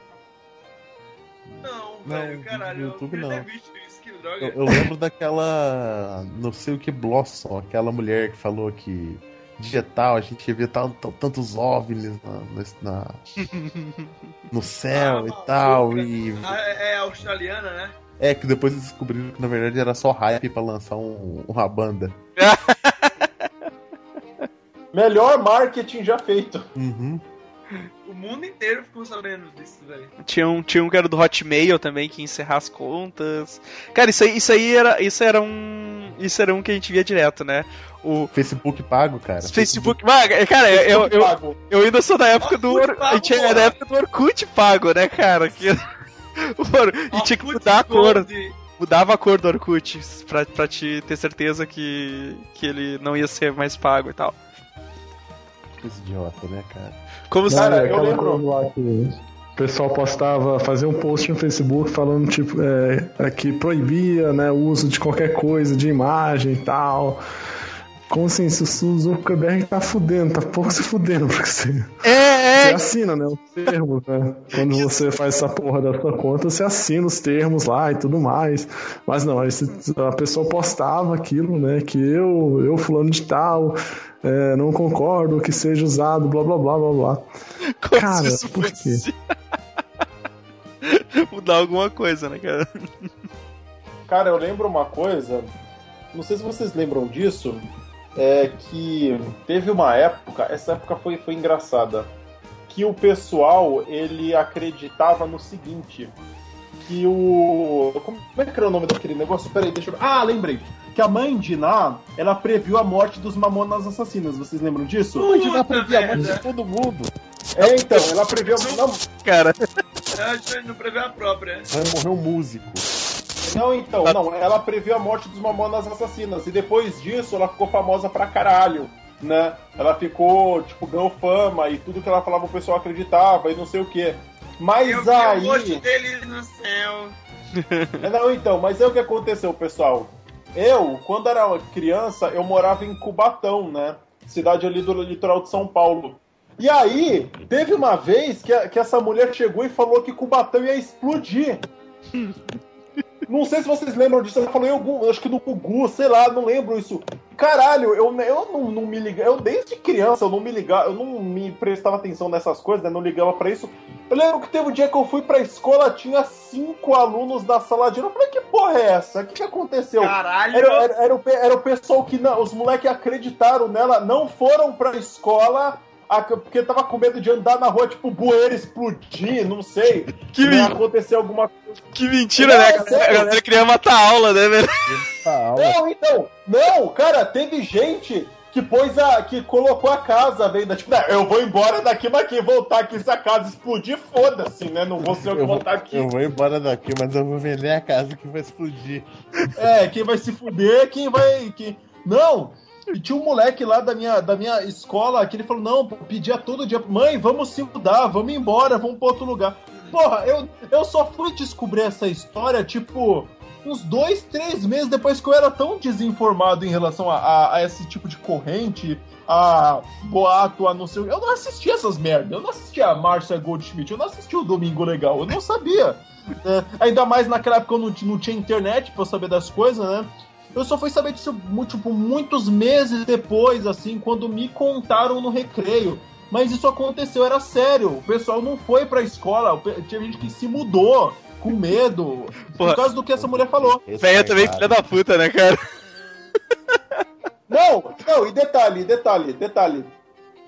Não, Não, velho, caralho. no YouTube eu não. visto isso, que droga. Eu, eu lembro daquela. Não sei o que Blossom, aquela mulher que falou que digital, a gente vê tal- tal- tantos OVNIs na, na- no céu Ah, e tal. E Ah, é, é australiana, né? É que depois eles descobriram que na verdade era só hype pra lançar um- uma banda. Melhor marketing já feito. Uhum. O mundo inteiro ficou sabendo disso, velho. Tinha um, tinha um que era do Hotmail também, que ia encerrar as contas. Cara, isso aí, isso aí era. Isso era um. Isso era um que a gente via direto, né? O Facebook pago, cara. Facebook. Ah, cara, eu, eu, Pago. eu ainda sou da época do. Or- pago, a gente é da época do Orkut pago, né, cara? Que... Mano, e tinha que mudar a cor. Mudava a cor do Orkut pra, pra te ter certeza que, que ele não ia ser mais pago e tal. Esse idiota, né, cara? Como se. Cara, é eu lembro. que o pessoal postava, fazia um post no Facebook falando tipo é, é que proibia né, o uso de qualquer coisa, de imagem e tal. Como assim, se o Zuckerberg tá fudendo, tá pouco se fudendo, porque você, É, você é. assina, né, os termos, né? Quando você faz essa porra da sua conta, você assina os termos lá e tudo mais. Mas não, aí se- a pessoa postava aquilo, né, que eu, eu fulano de tal, é, não concordo que seja usado, blá blá blá blá blá. Como Cara, se isso por quê? Mudar alguma coisa, né, cara? Cara, eu lembro uma coisa. Não sei se vocês lembram disso. É que teve uma época, essa época foi, foi engraçada, que o pessoal ele acreditava no seguinte, que o como é que era o nome daquele negócio? Peraí, deixa eu Ah, lembrei. Que a mãe de Ná, ela previu a morte dos Mamonas Assassinas. Vocês lembram disso? Mãe de Ná Puta previa a morte de todo mundo. É, então, ela previu. Não, Cara, Eu acho que não prevê a própria. Vai morrer um músico. Não, então, não. Ela previu a morte dos Mamonas Assassinas. E depois disso, ela ficou famosa pra caralho. Né? Ela ficou, tipo, ganhou fama e tudo que ela falava o pessoal acreditava e não sei o quê. Mas Eu vi aí. o rosto dele no céu. Não, então, mas é o que aconteceu, pessoal. Eu, quando era criança, eu morava em Cubatão, né? Cidade ali do litoral de São Paulo. E aí, teve uma vez que, a- que essa mulher chegou e falou que Cubatão ia explodir. Não sei se vocês lembram disso. Ela falou em algum, acho que no Gugu, sei lá, não lembro isso. Caralho, eu, eu não, não me ligava. Eu desde criança eu não me ligava, eu não me prestava atenção nessas coisas, né? Não ligava pra isso. Eu lembro que teve um dia que eu fui pra escola, tinha cinco alunos da sala de aula. Eu falei, que porra é essa? O que, que aconteceu? Caralho. Era, era, era o, era o pessoal que não, os moleques acreditaram nela, não foram pra escola a- porque tava com medo de andar na rua, tipo, bueiro explodir, não sei. que, né, men- acontecer alguma coisa. que mentira, Não, né? é A galera, a galera queria matar a aula, né, velho? Tá. Não, então, não, cara, teve gente que pôs a. que colocou a casa, velho, tipo, "Não, eu vou embora daqui, mas quem voltar aqui se a casa explodir, foda-se, né? Não vou ser eu que voltar aqui. eu vou embora daqui, mas eu vou vender a casa que vai explodir. É, quem vai se fuder, quem vai. Quem... Não! E tinha um moleque lá da minha, da minha escola que ele falou: não, pedia todo dia, mãe, vamos se mudar, vamos embora, vamos pra outro lugar. Porra, eu, eu só fui descobrir essa história, tipo, uns dois, três meses depois que eu era tão desinformado em relação a, a- a esse tipo de corrente, a boato, a não sei Eu não assistia essas merdas, eu não assistia a Márcia Goldschmidt, eu não assistia o Domingo Legal, eu não sabia. né? Ainda mais naquela época eu não, não tinha internet pra eu saber das coisas, né? Eu só fui saber disso tipo, muitos meses depois, assim, quando me contaram no recreio. Mas isso aconteceu, era sério. O pessoal não foi pra escola, tinha gente que se mudou com medo Porra. por causa do que essa mulher falou. Velho também, filha da puta, né, cara? Não, não, e detalhe, detalhe, detalhe.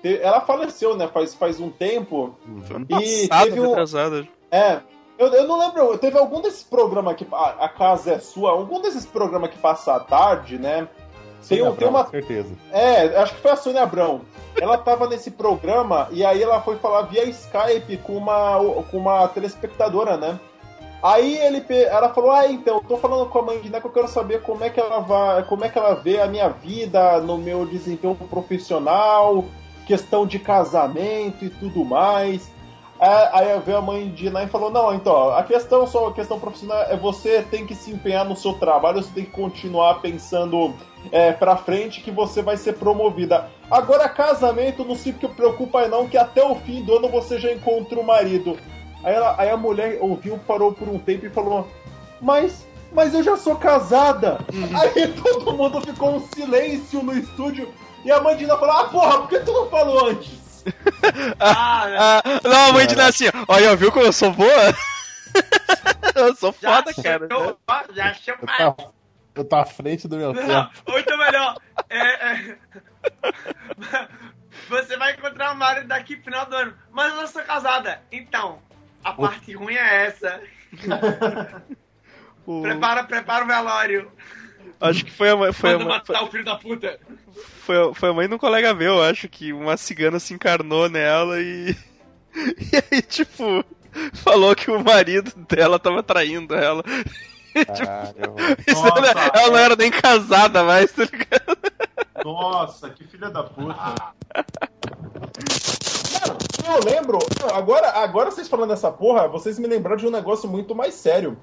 Ela faleceu, né, faz, faz um tempo. Ano E passado, teve um-. É. Eu, eu não lembro, teve algum desses programas que. A, a casa é sua, algum desses programas que passa à tarde, né? Tem, um- tem uma certeza. É, acho que foi a Sônia Abrão. Ela tava nesse programa e aí ela foi falar via Skype com uma, com uma telespectadora, né? Aí ele, ela falou: Ah, então, eu tô falando com a mãe de Neco, eu quero saber como é que ela vai, como é que ela vê a minha vida no meu desempenho profissional, questão de casamento e tudo mais. Aí veio a mãe de Ná e falou: Não, então, a questão só a questão profissional é você tem que se empenhar no seu trabalho, você tem que continuar pensando é, pra frente que você vai ser promovida. Agora, casamento, não se preocupa não, que até o fim do ano você já encontra o marido. Aí, ela- aí a mulher ouviu, parou por um tempo e falou: Mas, mas eu já sou casada. Aí todo mundo ficou um silêncio no estúdio. E a mãe de Ná falou: Ah, porra, por que tu não falou antes? Ah, né? Ah, não, a mãe de assim, olha, viu como eu sou boa? eu sou já foda, cara. chegou, ó, já chegou. Eu tô, eu tô à frente do meu Não, tempo. então melhor, é, é, você vai encontrar o marido daqui pro final do ano, mas eu sou casada. Então, a parte ruim é essa. O- Prepara, prepara o velório. Acho que foi a mãe, foi, a mãe, foi, matar o filho da puta. foi, foi a mãe de um colega meu, acho que uma cigana se encarnou nela e. E aí, tipo, falou que o marido dela tava traindo ela. Caralho. Isso Nossa, ela, ela não era nem casada mais, tá ligado? Nossa, que filha da puta. Cara, eu lembro. Agora, agora vocês falando dessa porra, vocês me lembraram de um negócio muito mais sério.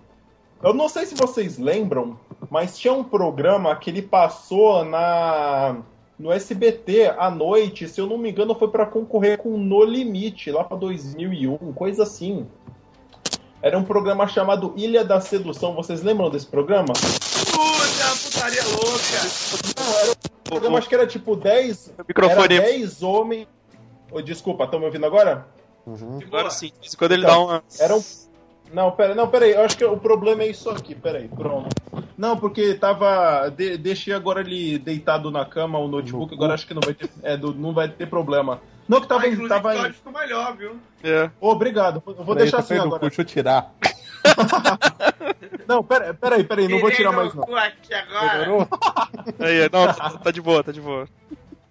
Eu não sei se vocês lembram, mas tinha um programa que ele passou na no SBT à noite, se eu não me engano, foi pra concorrer com No Limite, lá pra 2001, coisa assim. Era um programa chamado Ilha da Sedução. Vocês lembram desse programa? Puta, putaria louca. Não, era um programa, acho que era tipo 10, O era microfone. 10 homens. Ô, desculpa, estão me ouvindo agora? Uhum. Agora sim, quando ele Então, dá uma. Era um, Não, pera, não, pera aí. Eu acho que o problema é isso aqui. Pera aí, pronto. Não, porque tava. De, deixei agora ele deitado na cama, o notebook, agora acho que não vai ter, é, do- não vai ter problema. Não, que tava. Ah, inclusive, tava o áudio ficou melhor, viu? É. Ô, Obrigado, eu vou Peraí, deixar assim agora. Deixa eu tirar. Não, pera, pera aí, pera aí, não vou tirar mais não. aqui agora. Aí, não, tá, tá de boa, tá de boa.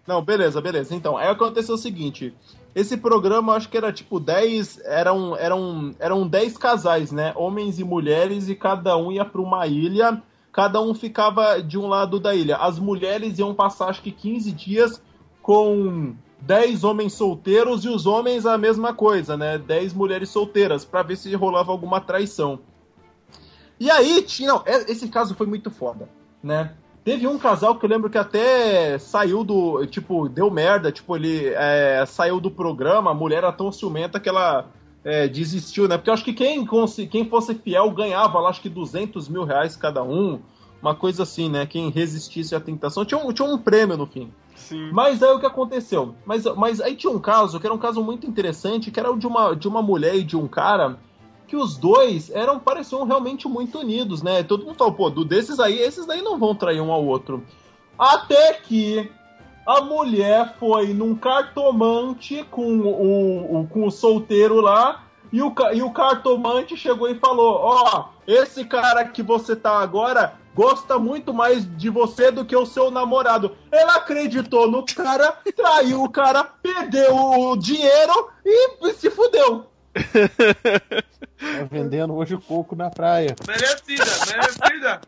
Não, beleza, beleza. Então, aí aconteceu o seguinte. Esse programa, acho que era tipo 10. Eram, eram, eram 10 casais, né? Homens e mulheres, e cada um ia pra uma ilha. Cada um ficava de um lado da ilha. As mulheres iam passar, acho que 15 dias com 10 homens solteiros e os homens a mesma coisa, né? 10 mulheres solteiras, pra ver se rolava alguma traição. E aí, tinha. Não, é- esse caso foi muito foda, né? Teve um casal que eu lembro que até saiu do. Tipo, deu merda. Tipo, ele é, saiu do programa. A mulher era tão ciumenta que ela é, desistiu, né? Porque eu acho que quem, quem fosse fiel ganhava lá, acho que 200 mil reais cada um. Uma coisa assim, né? Quem resistisse à tentação. Tinha um, tinha um prêmio no fim. Sim. Mas aí o que aconteceu? Mas, mas aí tinha um caso que era um caso muito interessante, que era o de uma, de uma mulher e de um cara, que os dois eram pareciam realmente muito unidos, né? Todo mundo falou, pô, do desses aí, esses daí não vão trair um ao outro. Até que a mulher foi num cartomante com o, o- com o solteiro lá. E o, e o cartomante chegou e falou: Ó, esse cara que você tá agora gosta muito mais de você do que o seu namorado. Ela acreditou no cara, traiu o cara, perdeu o dinheiro e se fudeu. Tá vendendo hoje coco na praia. Merecida, merecida.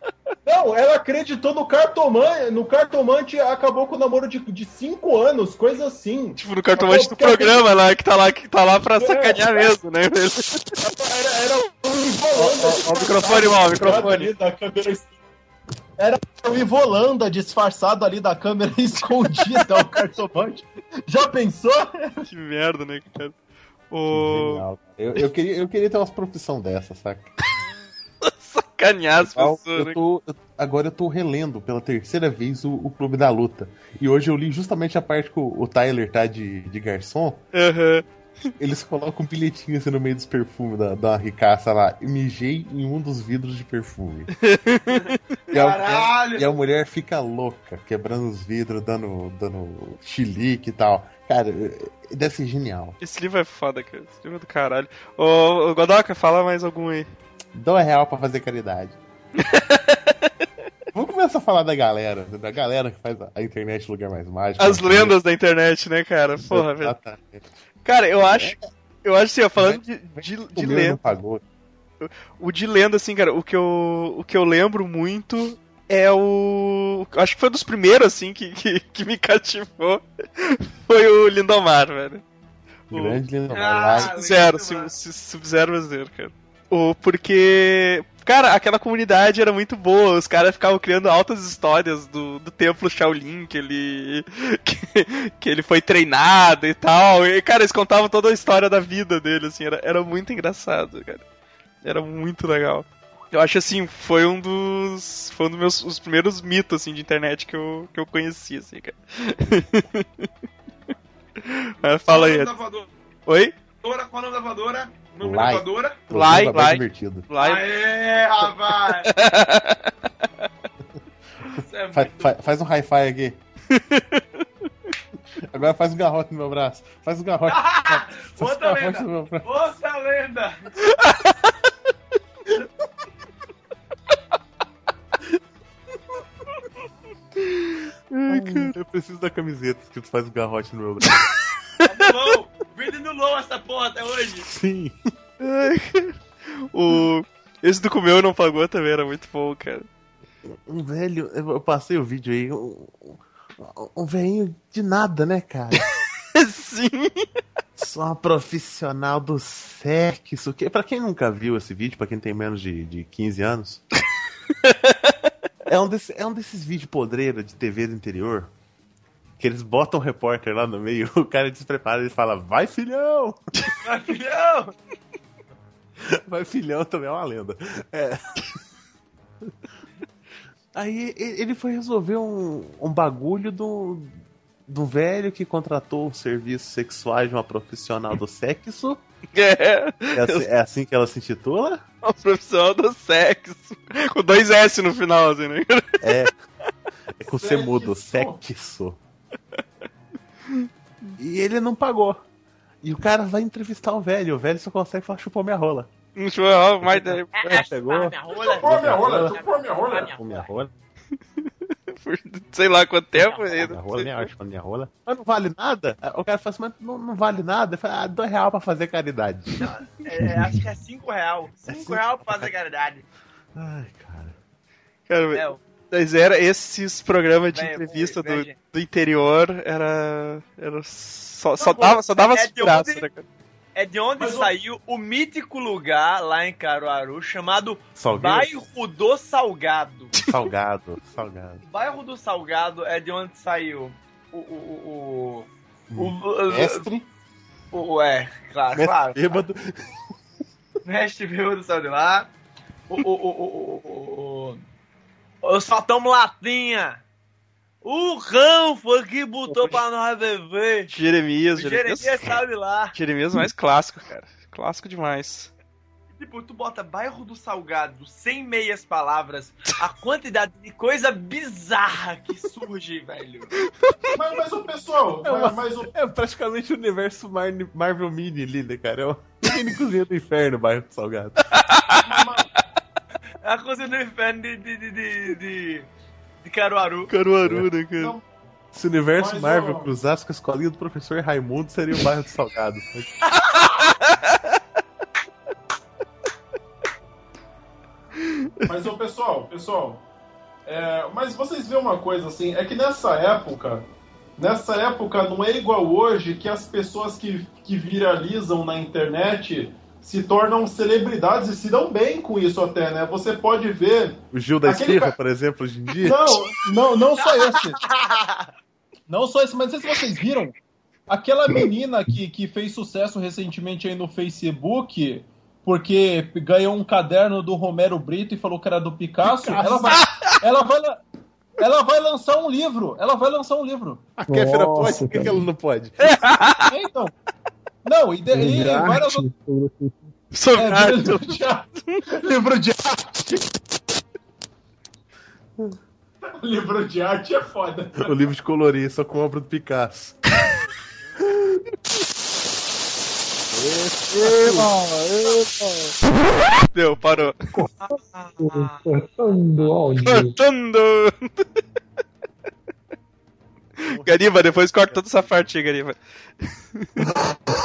Não, ela acreditou no cartomante, no cartomante e acabou com o namoro de 5 anos, coisa assim. Tipo, no cartomante do programa lá, que tá lá, que tá lá pra sacanear mesmo, né? Era, era um Ivolanda. Ó, o microfone, irmão, o microfone. ali da câmera es- Era um Ivolanda disfarçado ali da câmera escondida, o cartomante. Já pensou? Que merda, né, cara? O... Eu, eu, queria, eu queria ter umas profissão dessa, saca? Sacanear as pessoas, eu tô- eu- agora eu tô relendo pela terceira vez o, o Clube da Luta. E hoje eu li justamente a parte que o, o Tyler tá de, de garçom. Aham. Eles colocam um bilhetinho assim no meio dos perfumes da, da ricaça lá. Mijei em um dos vidros de perfume. e, a, Caralho! e a mulher fica louca, quebrando os vidros, dando, dando chilique e tal. Cara, deve ser genial. Esse livro é foda, cara. Esse livro é do caralho. Ô, ô Godoka, fala mais algum aí. Dá um real pra fazer caridade. Vamos começar a falar da galera, da galera que faz a- a internet lugar mais mágico. As lendas da internet, né, cara? Porra, velho. Exatamente. Cara, eu acho. Eu acho assim, ó, falando de, de, O de lenda. O de lenda, assim, cara, o que eu, o que eu lembro muito é o. Acho que foi um dos primeiros, assim, que, que, que me cativou. Foi o Lindomar, velho. O- Grande Lindomar. Ah, Zero. Sub-Zero brasileiro, cara. O, porque. Cara, aquela comunidade era muito boa, os caras ficavam criando altas histórias do, do templo Shaolin, que ele. Que, que ele foi treinado e tal. E, cara, eles contavam toda a história da vida dele, assim, era, era muito engraçado, cara. Era muito legal. Eu acho assim, foi um dos. Foi um dos meus os primeiros mitos assim, de internet que eu, que eu conheci, assim, cara. Mas fala aí. O nome da voadora? Oi? Qual o nome da voadora? Nome Lai. da voadora? Lai, Lai. divertido. Lá Aê, rapaz! É Fa- muito... fa- faz um hi-fi aqui. Agora faz um garrote no meu braço. Faz um garrote. faz um Outra garrote lenda! no meu braço. Outra lenda! Eu preciso da camiseta que tu faz um garrote no meu braço. Tá no low! Vende no low essa porra até hoje! Sim. o. Esse do Comeu não pagou também era muito bom, cara. Um velho, eu passei o vídeo aí. Um, um- um velhinho de nada, né, cara? Sim. Só uma profissional do sexo. Que, pra quem nunca viu esse vídeo, pra quem tem menos de, de 15 anos. é, um desse- é um desses vídeos podreira de TV do interior. Que eles botam o repórter lá no meio, o cara desprepara e fala: Vai, filhão! Mas filhão! Vai, filhão também é uma lenda. É. Aí ele foi resolver um, um bagulho do, do velho que contratou os serviços sexuais de uma profissional do sexo É, É assim, é assim que ela se intitula? a profissão do sexo. Com dois S no final, assim, né? É. É com C mudo, sexo. E ele não pagou. E o cara vai entrevistar o velho. O velho só consegue falar chupou minha rola. Um churrasco, mas Ele pegou, Chupou minha rola, chupou minha rola. chupou minha rola. por sei lá quanto tempo. Minha rola, minha rola, chupou minha rola. Mas não vale nada? O cara fala assim, mas não, não vale nada. Ele fala, ah, dois real pra fazer caridade. É, acho que é 5 real. 5 cinco real pra fazer caridade. Ai, cara. Cara, É, mas era esses programas de entrevista do, do interior, era. Era só, só Não, dava, só dava é graça, onde- né, cara? é de onde Mas o- saiu o mítico lugar lá em Caruaru chamado Salgado. Bairro do Salgado. Salgado, salgado. O Bairro do Salgado é de onde saiu o. o, o, o, o, Mestre, o, o- é, claro, mestre claro. bêbado. Mestre Bêbado saiu de lá. O. O. O. O. O. o, o Saltamos Latinha. O Rão foi que botou pra nós beber. Jeremias, Jeremias Jeremias. saiu de lá. Jeremias mais clássico, cara. Clássico demais. Tipo, tu bota bairro do Salgado, sem meias palavras, a quantidade de coisa bizarra que surge, velho. Mas, mas o pessoal, É uma- mas, o, É praticamente o universo Mar- Marvel Mini ali, né, cara? É o mini cozinha do inferno, bairro do Salgado. a coisa do inferno de, de, de, de, de, de Caruaru. Caruaru, né, cara? Não. Se o universo Mas, Marvel ó, cruzasse com a escolinha do professor Raimundo, seria o bairro do Salgado. Mas, ô, pessoal, pessoal, é, mas vocês veem uma coisa assim, é que nessa época, nessa época não é igual hoje que as pessoas que, que viralizam na internet se tornam celebridades e se dão bem com isso até, né? Você pode ver. O Gil da ca- por exemplo, hoje em dia. Não, não, não só esse. Não só esse, mas não sei se vocês viram. Aquela menina que, que fez sucesso recentemente aí no Facebook, porque ganhou um caderno do Romero Brito e falou que era do Picasso, ela vai, ela vai, la- ela vai lançar um livro. Ela vai lançar um livro. A Kéfera pode? Por que, ela não pode? É, então. Não, e, de, e De várias arte, outras. Sou É, livro de arte. livro de arte. livro de arte é foda. O livro de colorir, só com obra do Picasso. Deu, parou. cortando áudio. Cortando! Gariba, depois corta toda essa parte aí, Gariba.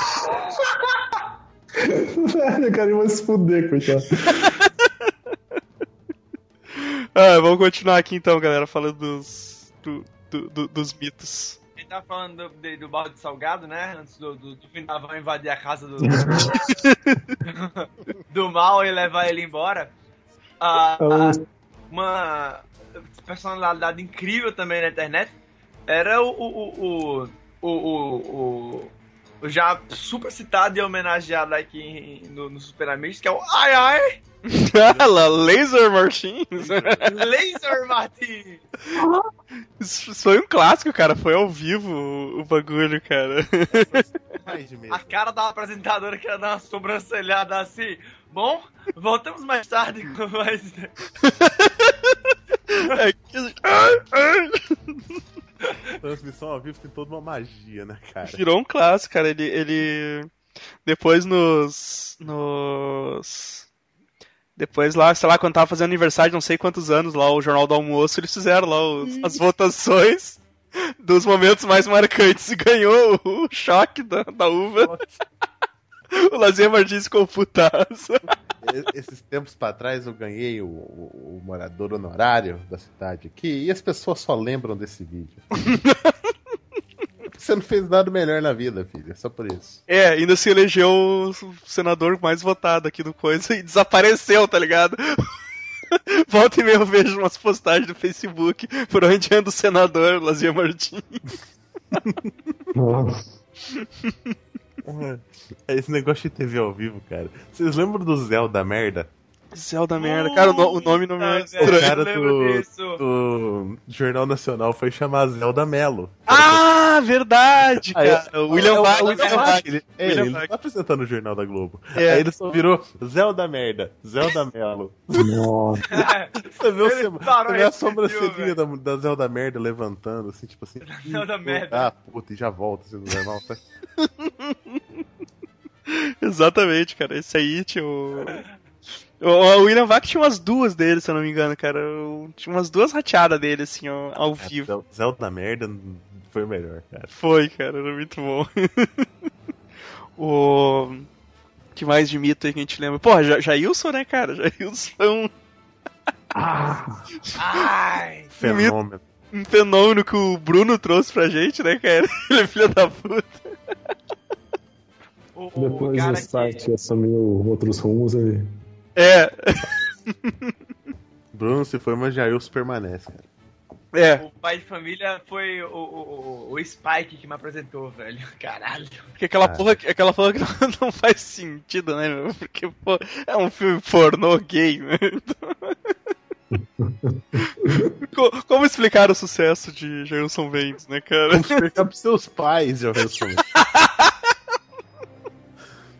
Velho, o vai se fuder, coitado. Ah, vamos continuar aqui então, galera, falando dos, do- do- do- dos mitos. A gente tava falando do, de- do balde salgado, né? Antes do, do, do invadir a casa do. do mal e levar ele embora. Ah, ah, uma personalidade incrível também na internet era o. o, o, o, o, já super citado e homenageado aqui em- no, no Super Amigos, que é o Ai Ai Ela, Laser Martins. Laser Martins! Isso foi um clássico, cara. Foi ao vivo o, o bagulho, cara. A cara da apresentadora que ia dar uma sobrancelhada assim. Bom, voltamos mais tarde com mais. É que- Transmissão ao vivo tem toda uma magia, né, cara? Virou um clássico, cara. Ele, ele. Depois nos. Nos. Depois lá, sei lá, quando tava fazendo aniversário de não sei quantos anos lá, o Jornal do Almoço, eles fizeram lá os- as votações dos momentos mais marcantes e ganhou o choque da, da uva. O Lazinha Martins ficou putaço. Esses tempos pra trás eu ganhei o, o- o morador honorário da cidade aqui e as pessoas só lembram desse vídeo. Você não fez nada melhor na vida, filho. Só por isso. É, ainda se elegeu o senador mais votado aqui do coisa e desapareceu, tá ligado? Volta e meia eu vejo umas postagens do Facebook por onde anda o senador Lazinha Martins. Nossa. É esse negócio de TV ao vivo, cara. Vocês lembram do Zelda merda? Zelda merda. Cara, o, no- o nome não me é estranho. velho, cara do- disso. O Jornal Nacional foi chamar Zelda Melo. Ah, verdade, Aí, cara. O William é, o- é o William. Ele, é, William ele não Vac. tá apresentando o Jornal da Globo. É. Aí ele só virou Zelda Merda, Zelda Melo. Nossa. Você vê, o Ele parou você vê a sobrancelhinha da, da Zelda Merda levantando, assim, tipo assim. Zelda Merda. Ah, puta, e já volta, assim, no normal. Tá? Exatamente, cara. Esse aí tinha o. O William Vac tinha umas duas dele, se eu não me engano, cara. Tinha umas duas rateadas dele, assim, ó, ao vivo. Zel- Zelda Merda foi o melhor, cara. Foi, cara, era muito bom. o. que mais de mito aí que a gente lembra? Porra, Ja- Jailson, né, cara? Jailson é um, Ah, Ai! Fenômeno. um fenômeno que o Bruno trouxe pra gente, né, cara? Ele é filho da puta. O, o depois cara o que- site assumiu outros rumos aí. É, Bruno, se foi, mas Jailson permanece, cara. é. O pai de família foi o, o, o- o Spike que me apresentou, velho. Caralho. Porque aquela Ah. porra, aquela porra que não, não faz sentido, né, meu? Porque, pô, é um filme pornô gay, né? Co- Como explicar o sucesso de Jailson Vendes, né, cara? Como explicar pros seus pais, Jailson?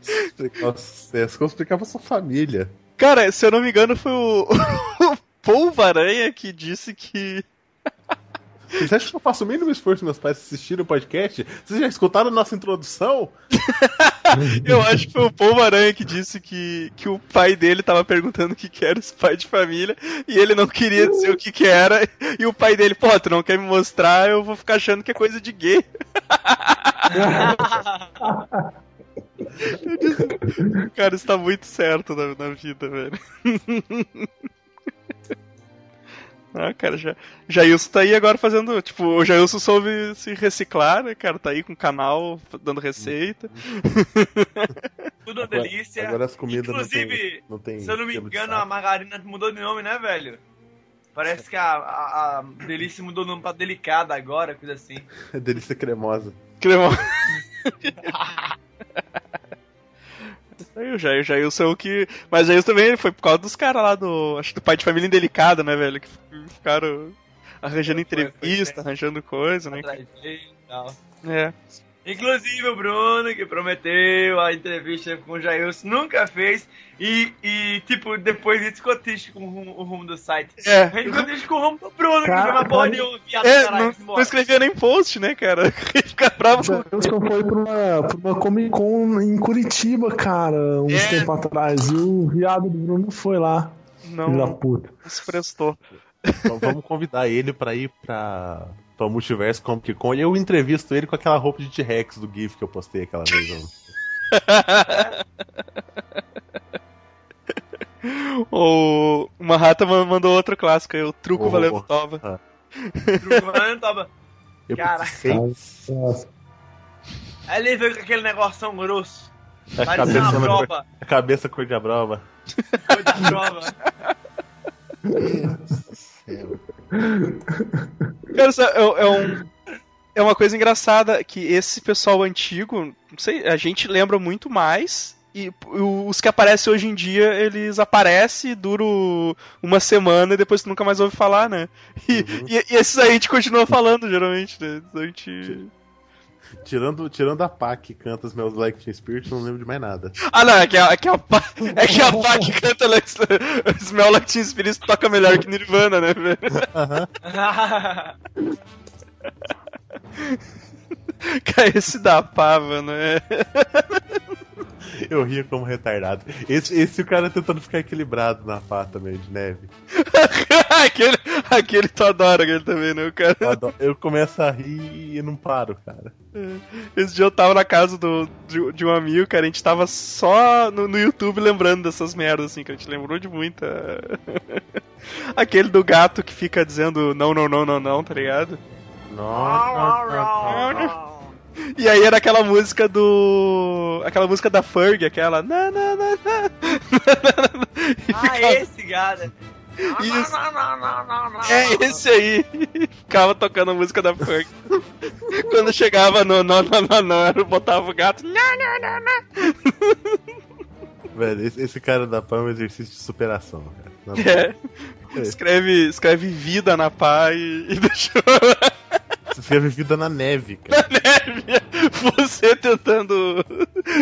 explicar o sucesso, como explicar pra sua família. Cara, se eu não me engano, foi o, o Paul Varanha que disse que. Vocês acham que eu faço o mínimo esforço meus pais assistirem o podcast? Vocês já escutaram a nossa introdução? Eu acho que foi o Paul Varanha que disse que, que o pai dele tava perguntando o que, que era esse pai de família e ele não queria dizer o que, que era. E o pai dele, pô, tu não quer me mostrar, eu vou ficar achando que é coisa de gay. Disse, Cara, isso tá muito certo na, na vida, velho. Ah, cara, já, Jailson tá aí agora fazendo. Tipo, o Jailson soube se reciclar, né, cara? Tá aí com o canal, dando receita. Tudo uma delícia. Agora as comidas não tem, Inclusive, não tem. se eu não me engano, a margarina mudou de nome, né, velho? Parece que a, a, a delícia mudou de nome pra delicada agora, coisa assim. É delícia cremosa. Cremão. Aí, o Jair, o Jailson que. Mas Jailson também foi por causa dos caras lá do. Acho que do pai de família indelicado, né, velho? Que ficaram arranjando entrevista, foi. arranjando coisa, né? É. Inclusive o Bruno, que prometeu a entrevista com o Jailson, nunca fez. E, e tipo, depois disso ficou triste com o rumo, o rumo do site. É. A gente ficou triste com o rumo do Bruno, que não Cara, foi uma porra cara. nenhuma, viado É, caralho, não, embora. não escrevia nem post, né, cara? Fica bravo com. O Jailson foi pra uma, pra uma Comic Con em Curitiba, cara, uns É. tempo atrás. E o viado do Bruno foi lá. Filho da Não, puta. não se prestou. Então, vamos convidar ele pra ir pra, pra Multiverso Comic Con. E eu entrevisto ele com aquela roupa de T-Rex do GIF que eu postei aquela vez. O uma rata mandou outro clássico aí, o truco Oh. valendo tova. Bruno falando, tava- Eu Cara. Aí ele veio com aquele negoção grosso. a cabeça, uma cor, prova. a cabeça cor de abrova. Foi de prova. Cara, isso é, é um. É uma coisa engraçada que esse pessoal antigo, não sei, a gente lembra muito mais. E os que aparecem hoje em dia, eles aparecem, duram uma semana e depois tu nunca mais ouve falar, né? E, Uhum. e- e esses aí a gente continua falando, geralmente, né? A gente. Tirando, tirando a Pá que canta os meus Like Teen Spirit, eu não lembro de mais nada. Ah, não, é que a, é que a, Pá- é que a Pá que canta Smell Like Teen Spirit toca melhor que Nirvana, né, velho? Cara, esse da Pá, mano, é. Eu ria como retardado. Esse, esse o cara tentando ficar equilibrado na Pá também, de neve. aquele, aquele tu adora aquele também, né, cara? Eu, adoro- eu começo a rir e não paro, cara. Esse dia eu tava na casa do, de, de um amigo, cara, a gente tava só no, no YouTube lembrando dessas merdas, assim, que a gente lembrou de muita. Aquele do gato que fica dizendo não, não, não, não, não, tá ligado? Nossa. E aí era aquela música do. aquela música da Ferg, aquela. Na, na, na, na. E ah, ficava- esse cara. Isso. É esse aí. Ficava tocando a música da Ferg. Quando chegava no não, não, não, não, eu botava o gato. Não, não, não, não. Velho, esse, esse cara da PAN é um exercício de superação, cara. Na boa. É. Escreve, escreve vida na pá e, e deixou Você escreve vida na neve, cara. neve. Você tentando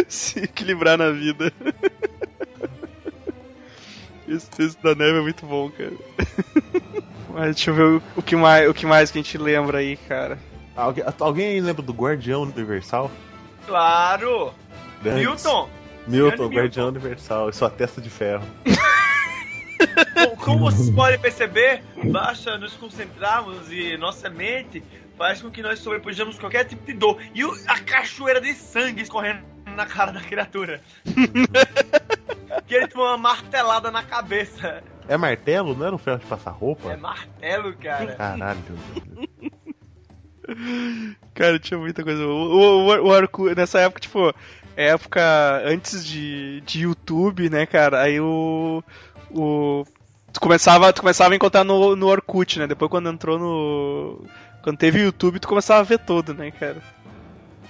se equilibrar na vida. Esse texto da neve é muito bom, cara. Mas deixa eu ver o, que mais, o que mais que a gente lembra aí, cara. Alguém, alguém lembra do Guardião Universal? Claro! Grandes. Milton! Milton, Guardião Universal e sua testa de ferro. Como, como vocês podem perceber, basta nos concentrarmos e nossa mente faz com que nós sobrepujamos qualquer tipo de dor. E a cachoeira de sangue escorrendo na cara da criatura. que ele tomou uma martelada na cabeça. É martelo? Não era um ferro de passar É roupa? martelo, cara. Caralho. Cara, tinha muita coisa. O, o, o, o Orkut, nessa época, tipo, época antes de, de YouTube, né, cara? Aí o. o tu, começava, tu começava a encontrar no, no Orkut, né? Depois quando entrou no. Quando teve YouTube, tu começava a ver tudo, né, cara?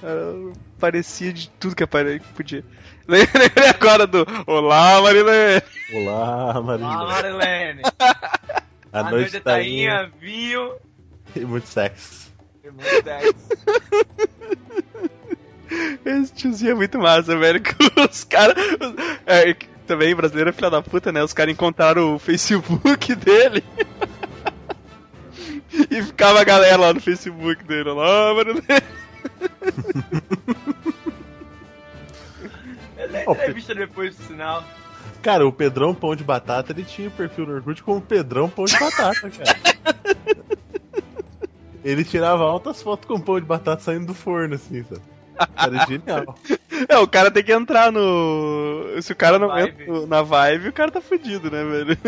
Era- parecia de tudo que podia. Lembrei agora do Olá, Marilene! Olá, Ah, Marília. Marilene. A, A noite tá tainha, vinho aí. E muito sexo. e muito sexo. Esse tiozinho é muito massa, velho. Que os caras. É, também brasileiro é filha da puta, né? Os caras encontraram o Facebook dele. e ficava a galera lá no Facebook dele. Lá, mano. Ele é entrevista depois do sinal. Cara, o Pedrão Pão de Batata, ele tinha o perfil no Orkut como Pedrão Pão de Batata, cara. Ele tirava altas fotos com pão de batata saindo do forno, assim, sabe? Era genial. É, o cara tem que entrar no. Se o cara não Vibe. entra na vibe, o cara tá fudido, né, velho?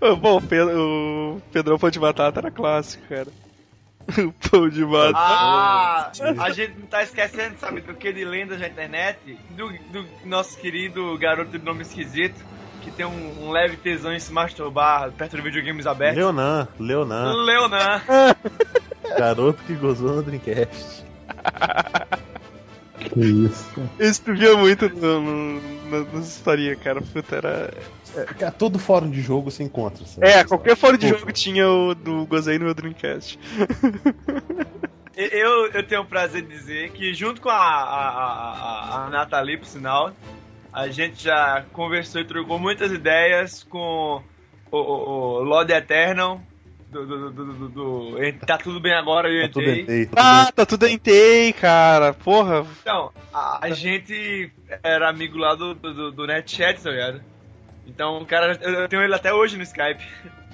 Bom, o Pedrão Pão de Batata era clássico, cara. O pão de batata. Ah, Sim. a gente não tá esquecendo, sabe, do que de lendas na internet? Do, do nosso querido garoto de nome esquisito, que tem um, um leve tesão em se masturbar perto de videogames abertos. Leonan, Leonan, Leonan. garoto que gozou no Dreamcast. Que isso. Esse tu via muito no, no, na- nas historinhas, cara. Puta, era. É, todo fórum de jogo se encontra, sabe? É, qualquer fora de jogo tinha o do Gozei no meu Dreamcast. Eu, eu tenho o prazer de dizer que, junto com a, a, a, a Nathalie, por sinal, a gente já conversou e trocou muitas ideias com o, o, o Lord Eternal. Do, do, do, do, Tá tudo bem agora, eu Tá tudo entrei. entrei, tá Ah, tá tudo em TEI, cara. Porra. Então, a, a gente era amigo lá do, do, do, NetChat, tá ligado? Então, o cara, eu, tenho ele até hoje no Skype.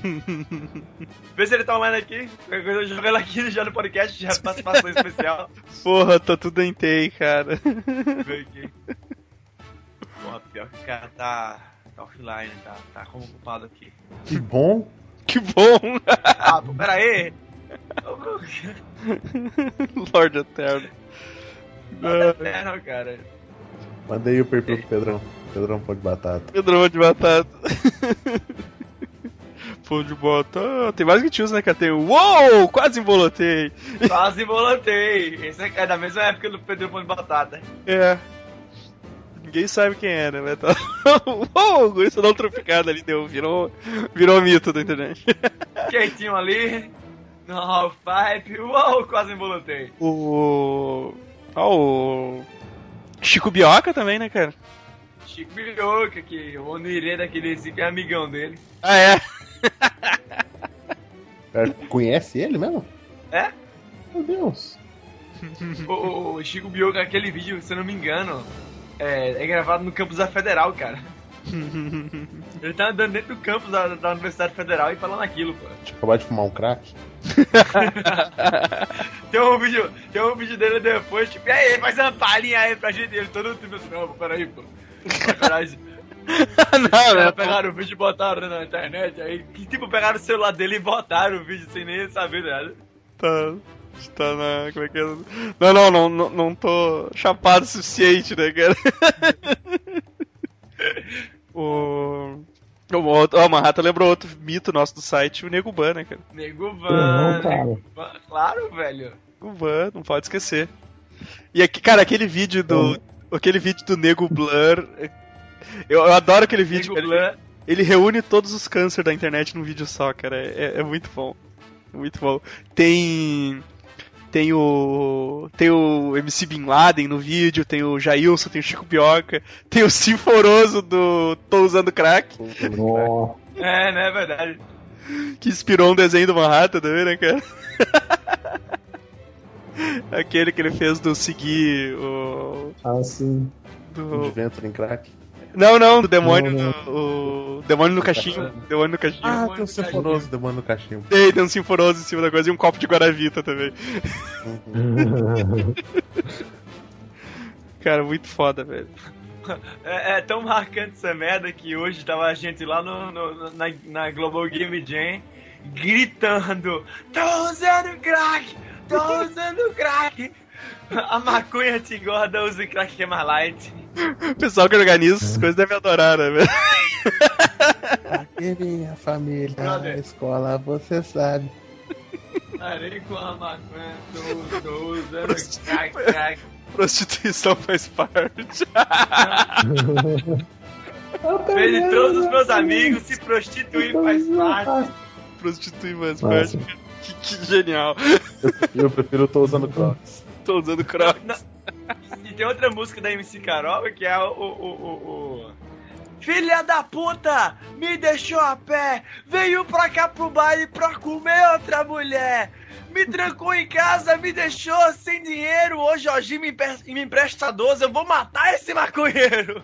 Vê se ele tá online aqui. Eu jogo ele aqui já no podcast, já participação especial. Porra, tá tudo em TEI, cara. Vê aqui. Porra, pior que o cara tá, tá offline, tá, tá como ocupado aqui. Que bom. Que bom. Ah, pô, pera aí. Lord Eterno. É, não, cara. Mandei o perfil pro Pedrão. Pedrão Pão de Batata. Pedrão de batata. Pão de batata. Tem mais que tios, né, cara? Tem o Uou! Quase embolotei. Quase volantei. Esse é da mesma época do Pedro Pão de Batata. É. Ninguém sabe quem é, né? Mas tá... Uou! Isso dá um tropical ali, deu. Virou, virou mito da internet. Quietinho ali. No half pipe. Uou, quase volantei. O. Ah, o. Chico Bioca também, né, cara? Chico Bilhoca, que o Onirê daquele Recife é amigão dele. Ah, é? É, Conhece ele mesmo? É? Meu Deus. O, o- o Chico Bioca, aquele vídeo, se eu não me engano, é, é gravado no campus da Federal, cara. Ele tá andando dentro do campus da, da Universidade Federal e falando aquilo, pô. Tinha acabado de fumar um crack. Tem um vídeo, tem um vídeo dele depois, tipo, e aí, faz uma palhinha aí pra gente. Ele todo tipo assim, não, peraí, pô. Sacanagem. não, né? pegaram o vídeo e botaram na internet, aí, tipo, pegaram o celular dele e botaram o vídeo sem nem saber nada. Tá. Tá na. Como é que é? Não, não, não, não, não tô chapado o suficiente, né, cara? o. O outro- Ó, o Manhattan lembrou outro mito nosso do site, o Nego Ban, né, cara? Nego Van, claro, velho. Nego Ban, não pode esquecer. E aqui, cara, aquele vídio do. aquele vídeo do Nego Blur. Eu, eu adoro aquele vídeo. Nego Ele, ele reúne todos os cânceres da internet num vídeo só, cara. É, é muito bom. Muito bom. Tem. Tem o. Tem o MC Bin Laden no vídeo, tem o Jailson, tem o Chico Bioca, tem o Sinforoso do Tô Usando Crack, Nó. É, né, é verdade. que inspirou um desenho do Manhattan também, né, cara? Aquele que ele fez do seguir o. Assim. Do... Adventure em crack. Não, não, do demônio Não, no. O demônio no cachimbo. Demônio no cachimbo. Ah, Demônio tem um do sinfonoso demônio no cachimbo. Tem, tem um sinforoso em cima da coisa e um copo de Guaravita também. Cara, muito foda, velho. É, é tão marcante essa merda que hoje tava a gente lá no, no- na, na Global Game Jam gritando: Tô usando crack! Tô usando crack! A maconha te engorda, use crack que é mais light. O pessoal que organiza essas coisas deve adorar, né? Aqui minha família, Brother. na escola, você sabe. Parei com a maconha, tô, tô usando crack, crack. Prostituição faz parte. Vejo todos os meus amigos se prostituir faz parte. Prostituir faz parte. Que, que genial. Eu prefiro tô usando Crocs. Tô usando crocs. E tem outra música da MC Carol que é o. o, o, o- o- Filha da puta! Me deixou a pé! Veio pra cá pro baile pra comer outra mulher! Me trancou em casa, me deixou sem dinheiro! Ô Jorginho me, me empresta 12, eu vou matar esse maconheiro!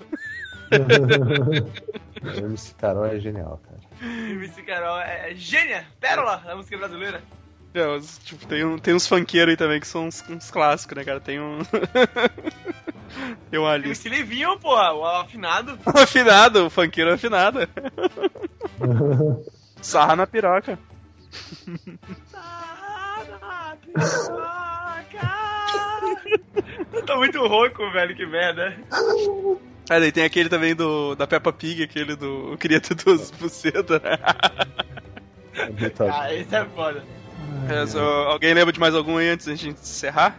MC Carol é genial, cara. MC Carol é gênia! Pérola da música brasileira! É, tipo, tem, um, tem uns funkeiros aí também que são uns, uns clássicos, né, cara? Tem um. tem uma lista. MC Livinho, pô, o afinado. O afinado, o funkeiro afinado. Sarra na piroca. Eu tô muito rouco, velho, que merda. Ah, daí tem aquele também do da Peppa Pig, aquele do. Eu queria ter duas bucetas. Ah, esse é foda. É, só- alguém lembra de mais algum aí antes da gente encerrar?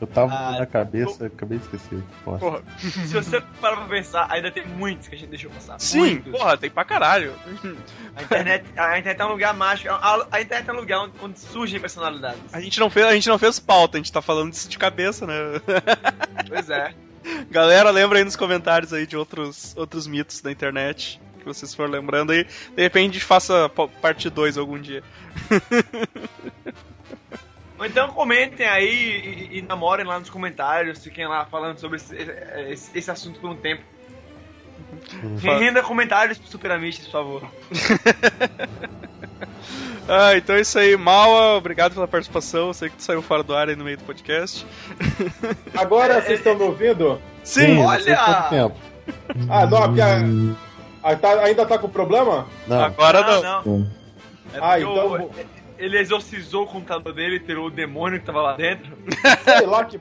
Eu tava Ah, na cabeça, acabei de esquecer. Porra. Porra. Se você parar pra pensar, ainda tem muitos que a gente deixou passar. Sim, Muitos. porra, tem pra caralho. A internet, a internet é um lugar mágico. A, a internet é um lugar onde, onde surgem personalidades. A gente não fez, a gente não fez pauta, a gente tá falando disso de cabeça, né? Pois é. Galera, lembra aí nos comentários aí de outros, outros mitos da internet que vocês forem lembrando aí. De repente a gente faça pa- parte 2 algum dia. Ou então comentem aí e, e namorem lá nos comentários, fiquem lá falando sobre esse, esse- esse assunto por um tempo. Renda comentários pro Super Amistas, por favor. Ah, então é isso aí. Maua, obrigado pela participação. Eu sei que tu saiu fora do ar aí no meio do podcast. Agora vocês estão me ouvindo? Sim! Não olha! Ah, não, porque a- ah, tá- ainda tá com problema? Não, Agora não, não. não. É Ah, porque então o- ele exorcizou o computador dele e tirou o demônio que tava lá dentro. Sei lá que.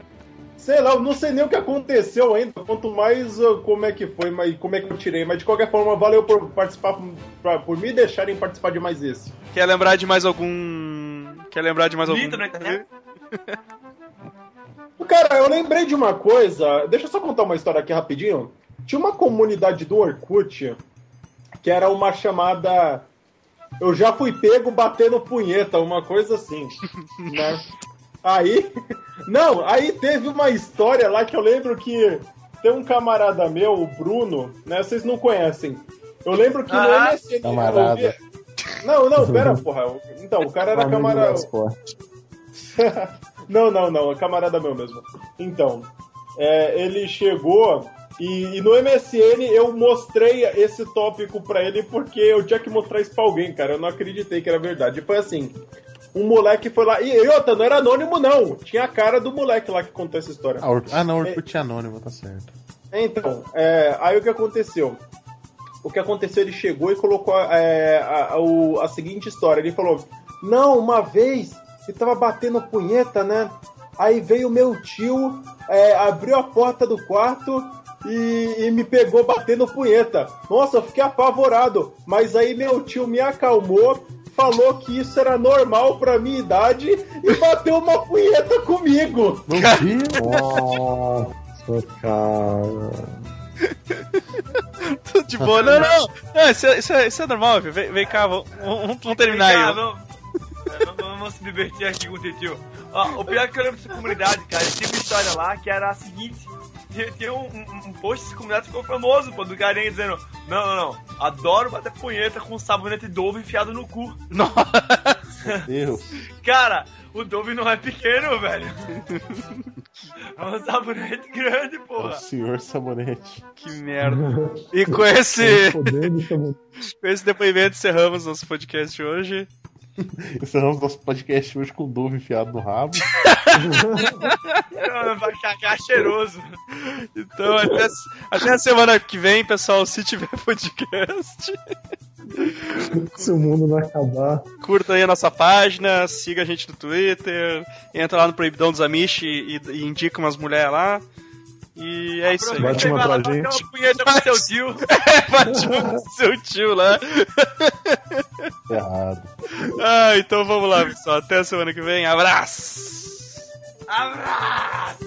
Sei lá, eu não sei nem o que aconteceu ainda. Quanto mais uh, como é que foi, mas como é que eu tirei. Mas de qualquer forma, valeu por participar, pra- por me deixarem participar de mais esse. Quer lembrar de mais algum. Quer lembrar de mais algum. Mito na internet? Cara, eu lembrei de uma coisa. Deixa eu só contar uma história aqui rapidinho. Tinha uma comunidade do Orkut que era uma chamada. Eu já fui pego batendo punheta, uma coisa assim. né? Aí. Não, aí teve uma história lá que eu lembro que tem um camarada meu, o Bruno, né? Vocês não conhecem. Eu lembro que no Ah, MSN. camarada. eu via- Não, não, pera, porra. Então, o cara era Amigo camarada. não, não, não, é camarada meu mesmo. Então, é, ele chegou e, e no MSN eu mostrei esse tópico pra ele porque eu tinha que mostrar isso pra alguém, cara. Eu não acreditei que era verdade. Foi assim: um moleque foi lá. E, e outra, não era anônimo, não. Tinha a cara do moleque lá que contou essa história. Ah, ah, não, Orkut é anônimo, tá certo. Então, é, aí o que aconteceu? O que aconteceu, ele chegou e colocou é, a, a- o- a seguinte história. Ele falou: Não, uma vez ele tava batendo punheta, né? Aí veio meu tio, é, abriu a porta do quarto e, e me pegou batendo punheta. Nossa, eu fiquei apavorado. Mas aí meu tio me acalmou, falou que isso era normal pra minha idade e bateu uma punheta comigo. Nossa. Cara. Tudo de boa. Não, não. não isso, é, isso, é, isso é normal, viu? Vem, vem cá, vamos, vamos, vamos terminar Vem cá, aí. vamos, é, vamos, vamos se divertir aqui com o tio. Ó, o pior é que eu lembro dessa comunidade, cara. Tinha uma história lá que era a seguinte. Tinha, tinha um, um, um post dessa comunidade que ficou famoso, pô, do carinha dizendo Não, não, não, adoro bater punheta com sabonete Dove enfiado no cu. Deus. Cara, o Dove não é pequeno, velho. É um sabonete grande, O porra. senhor sabonete. Que merda. E com esse, com esse depoimento encerramos nosso podcast hoje. Encerramos nosso podcast hoje com o Dove enfiado no rabo. Vai cagar cheiroso. Então, até, até a semana que vem, pessoal, se tiver podcast. Se o mundo não acabar. Curta aí a nossa página, siga a gente no Twitter, entra lá no Proibidão dos Amish e, e indica umas mulheres lá. E é isso aí. Bate uma pra gente. Bate uma punheta pro seu tio. É, bate uma pro seu tio lá. Errado. Ah, então vamos lá, pessoal. Até a semana que vem. Abraço! Abraço.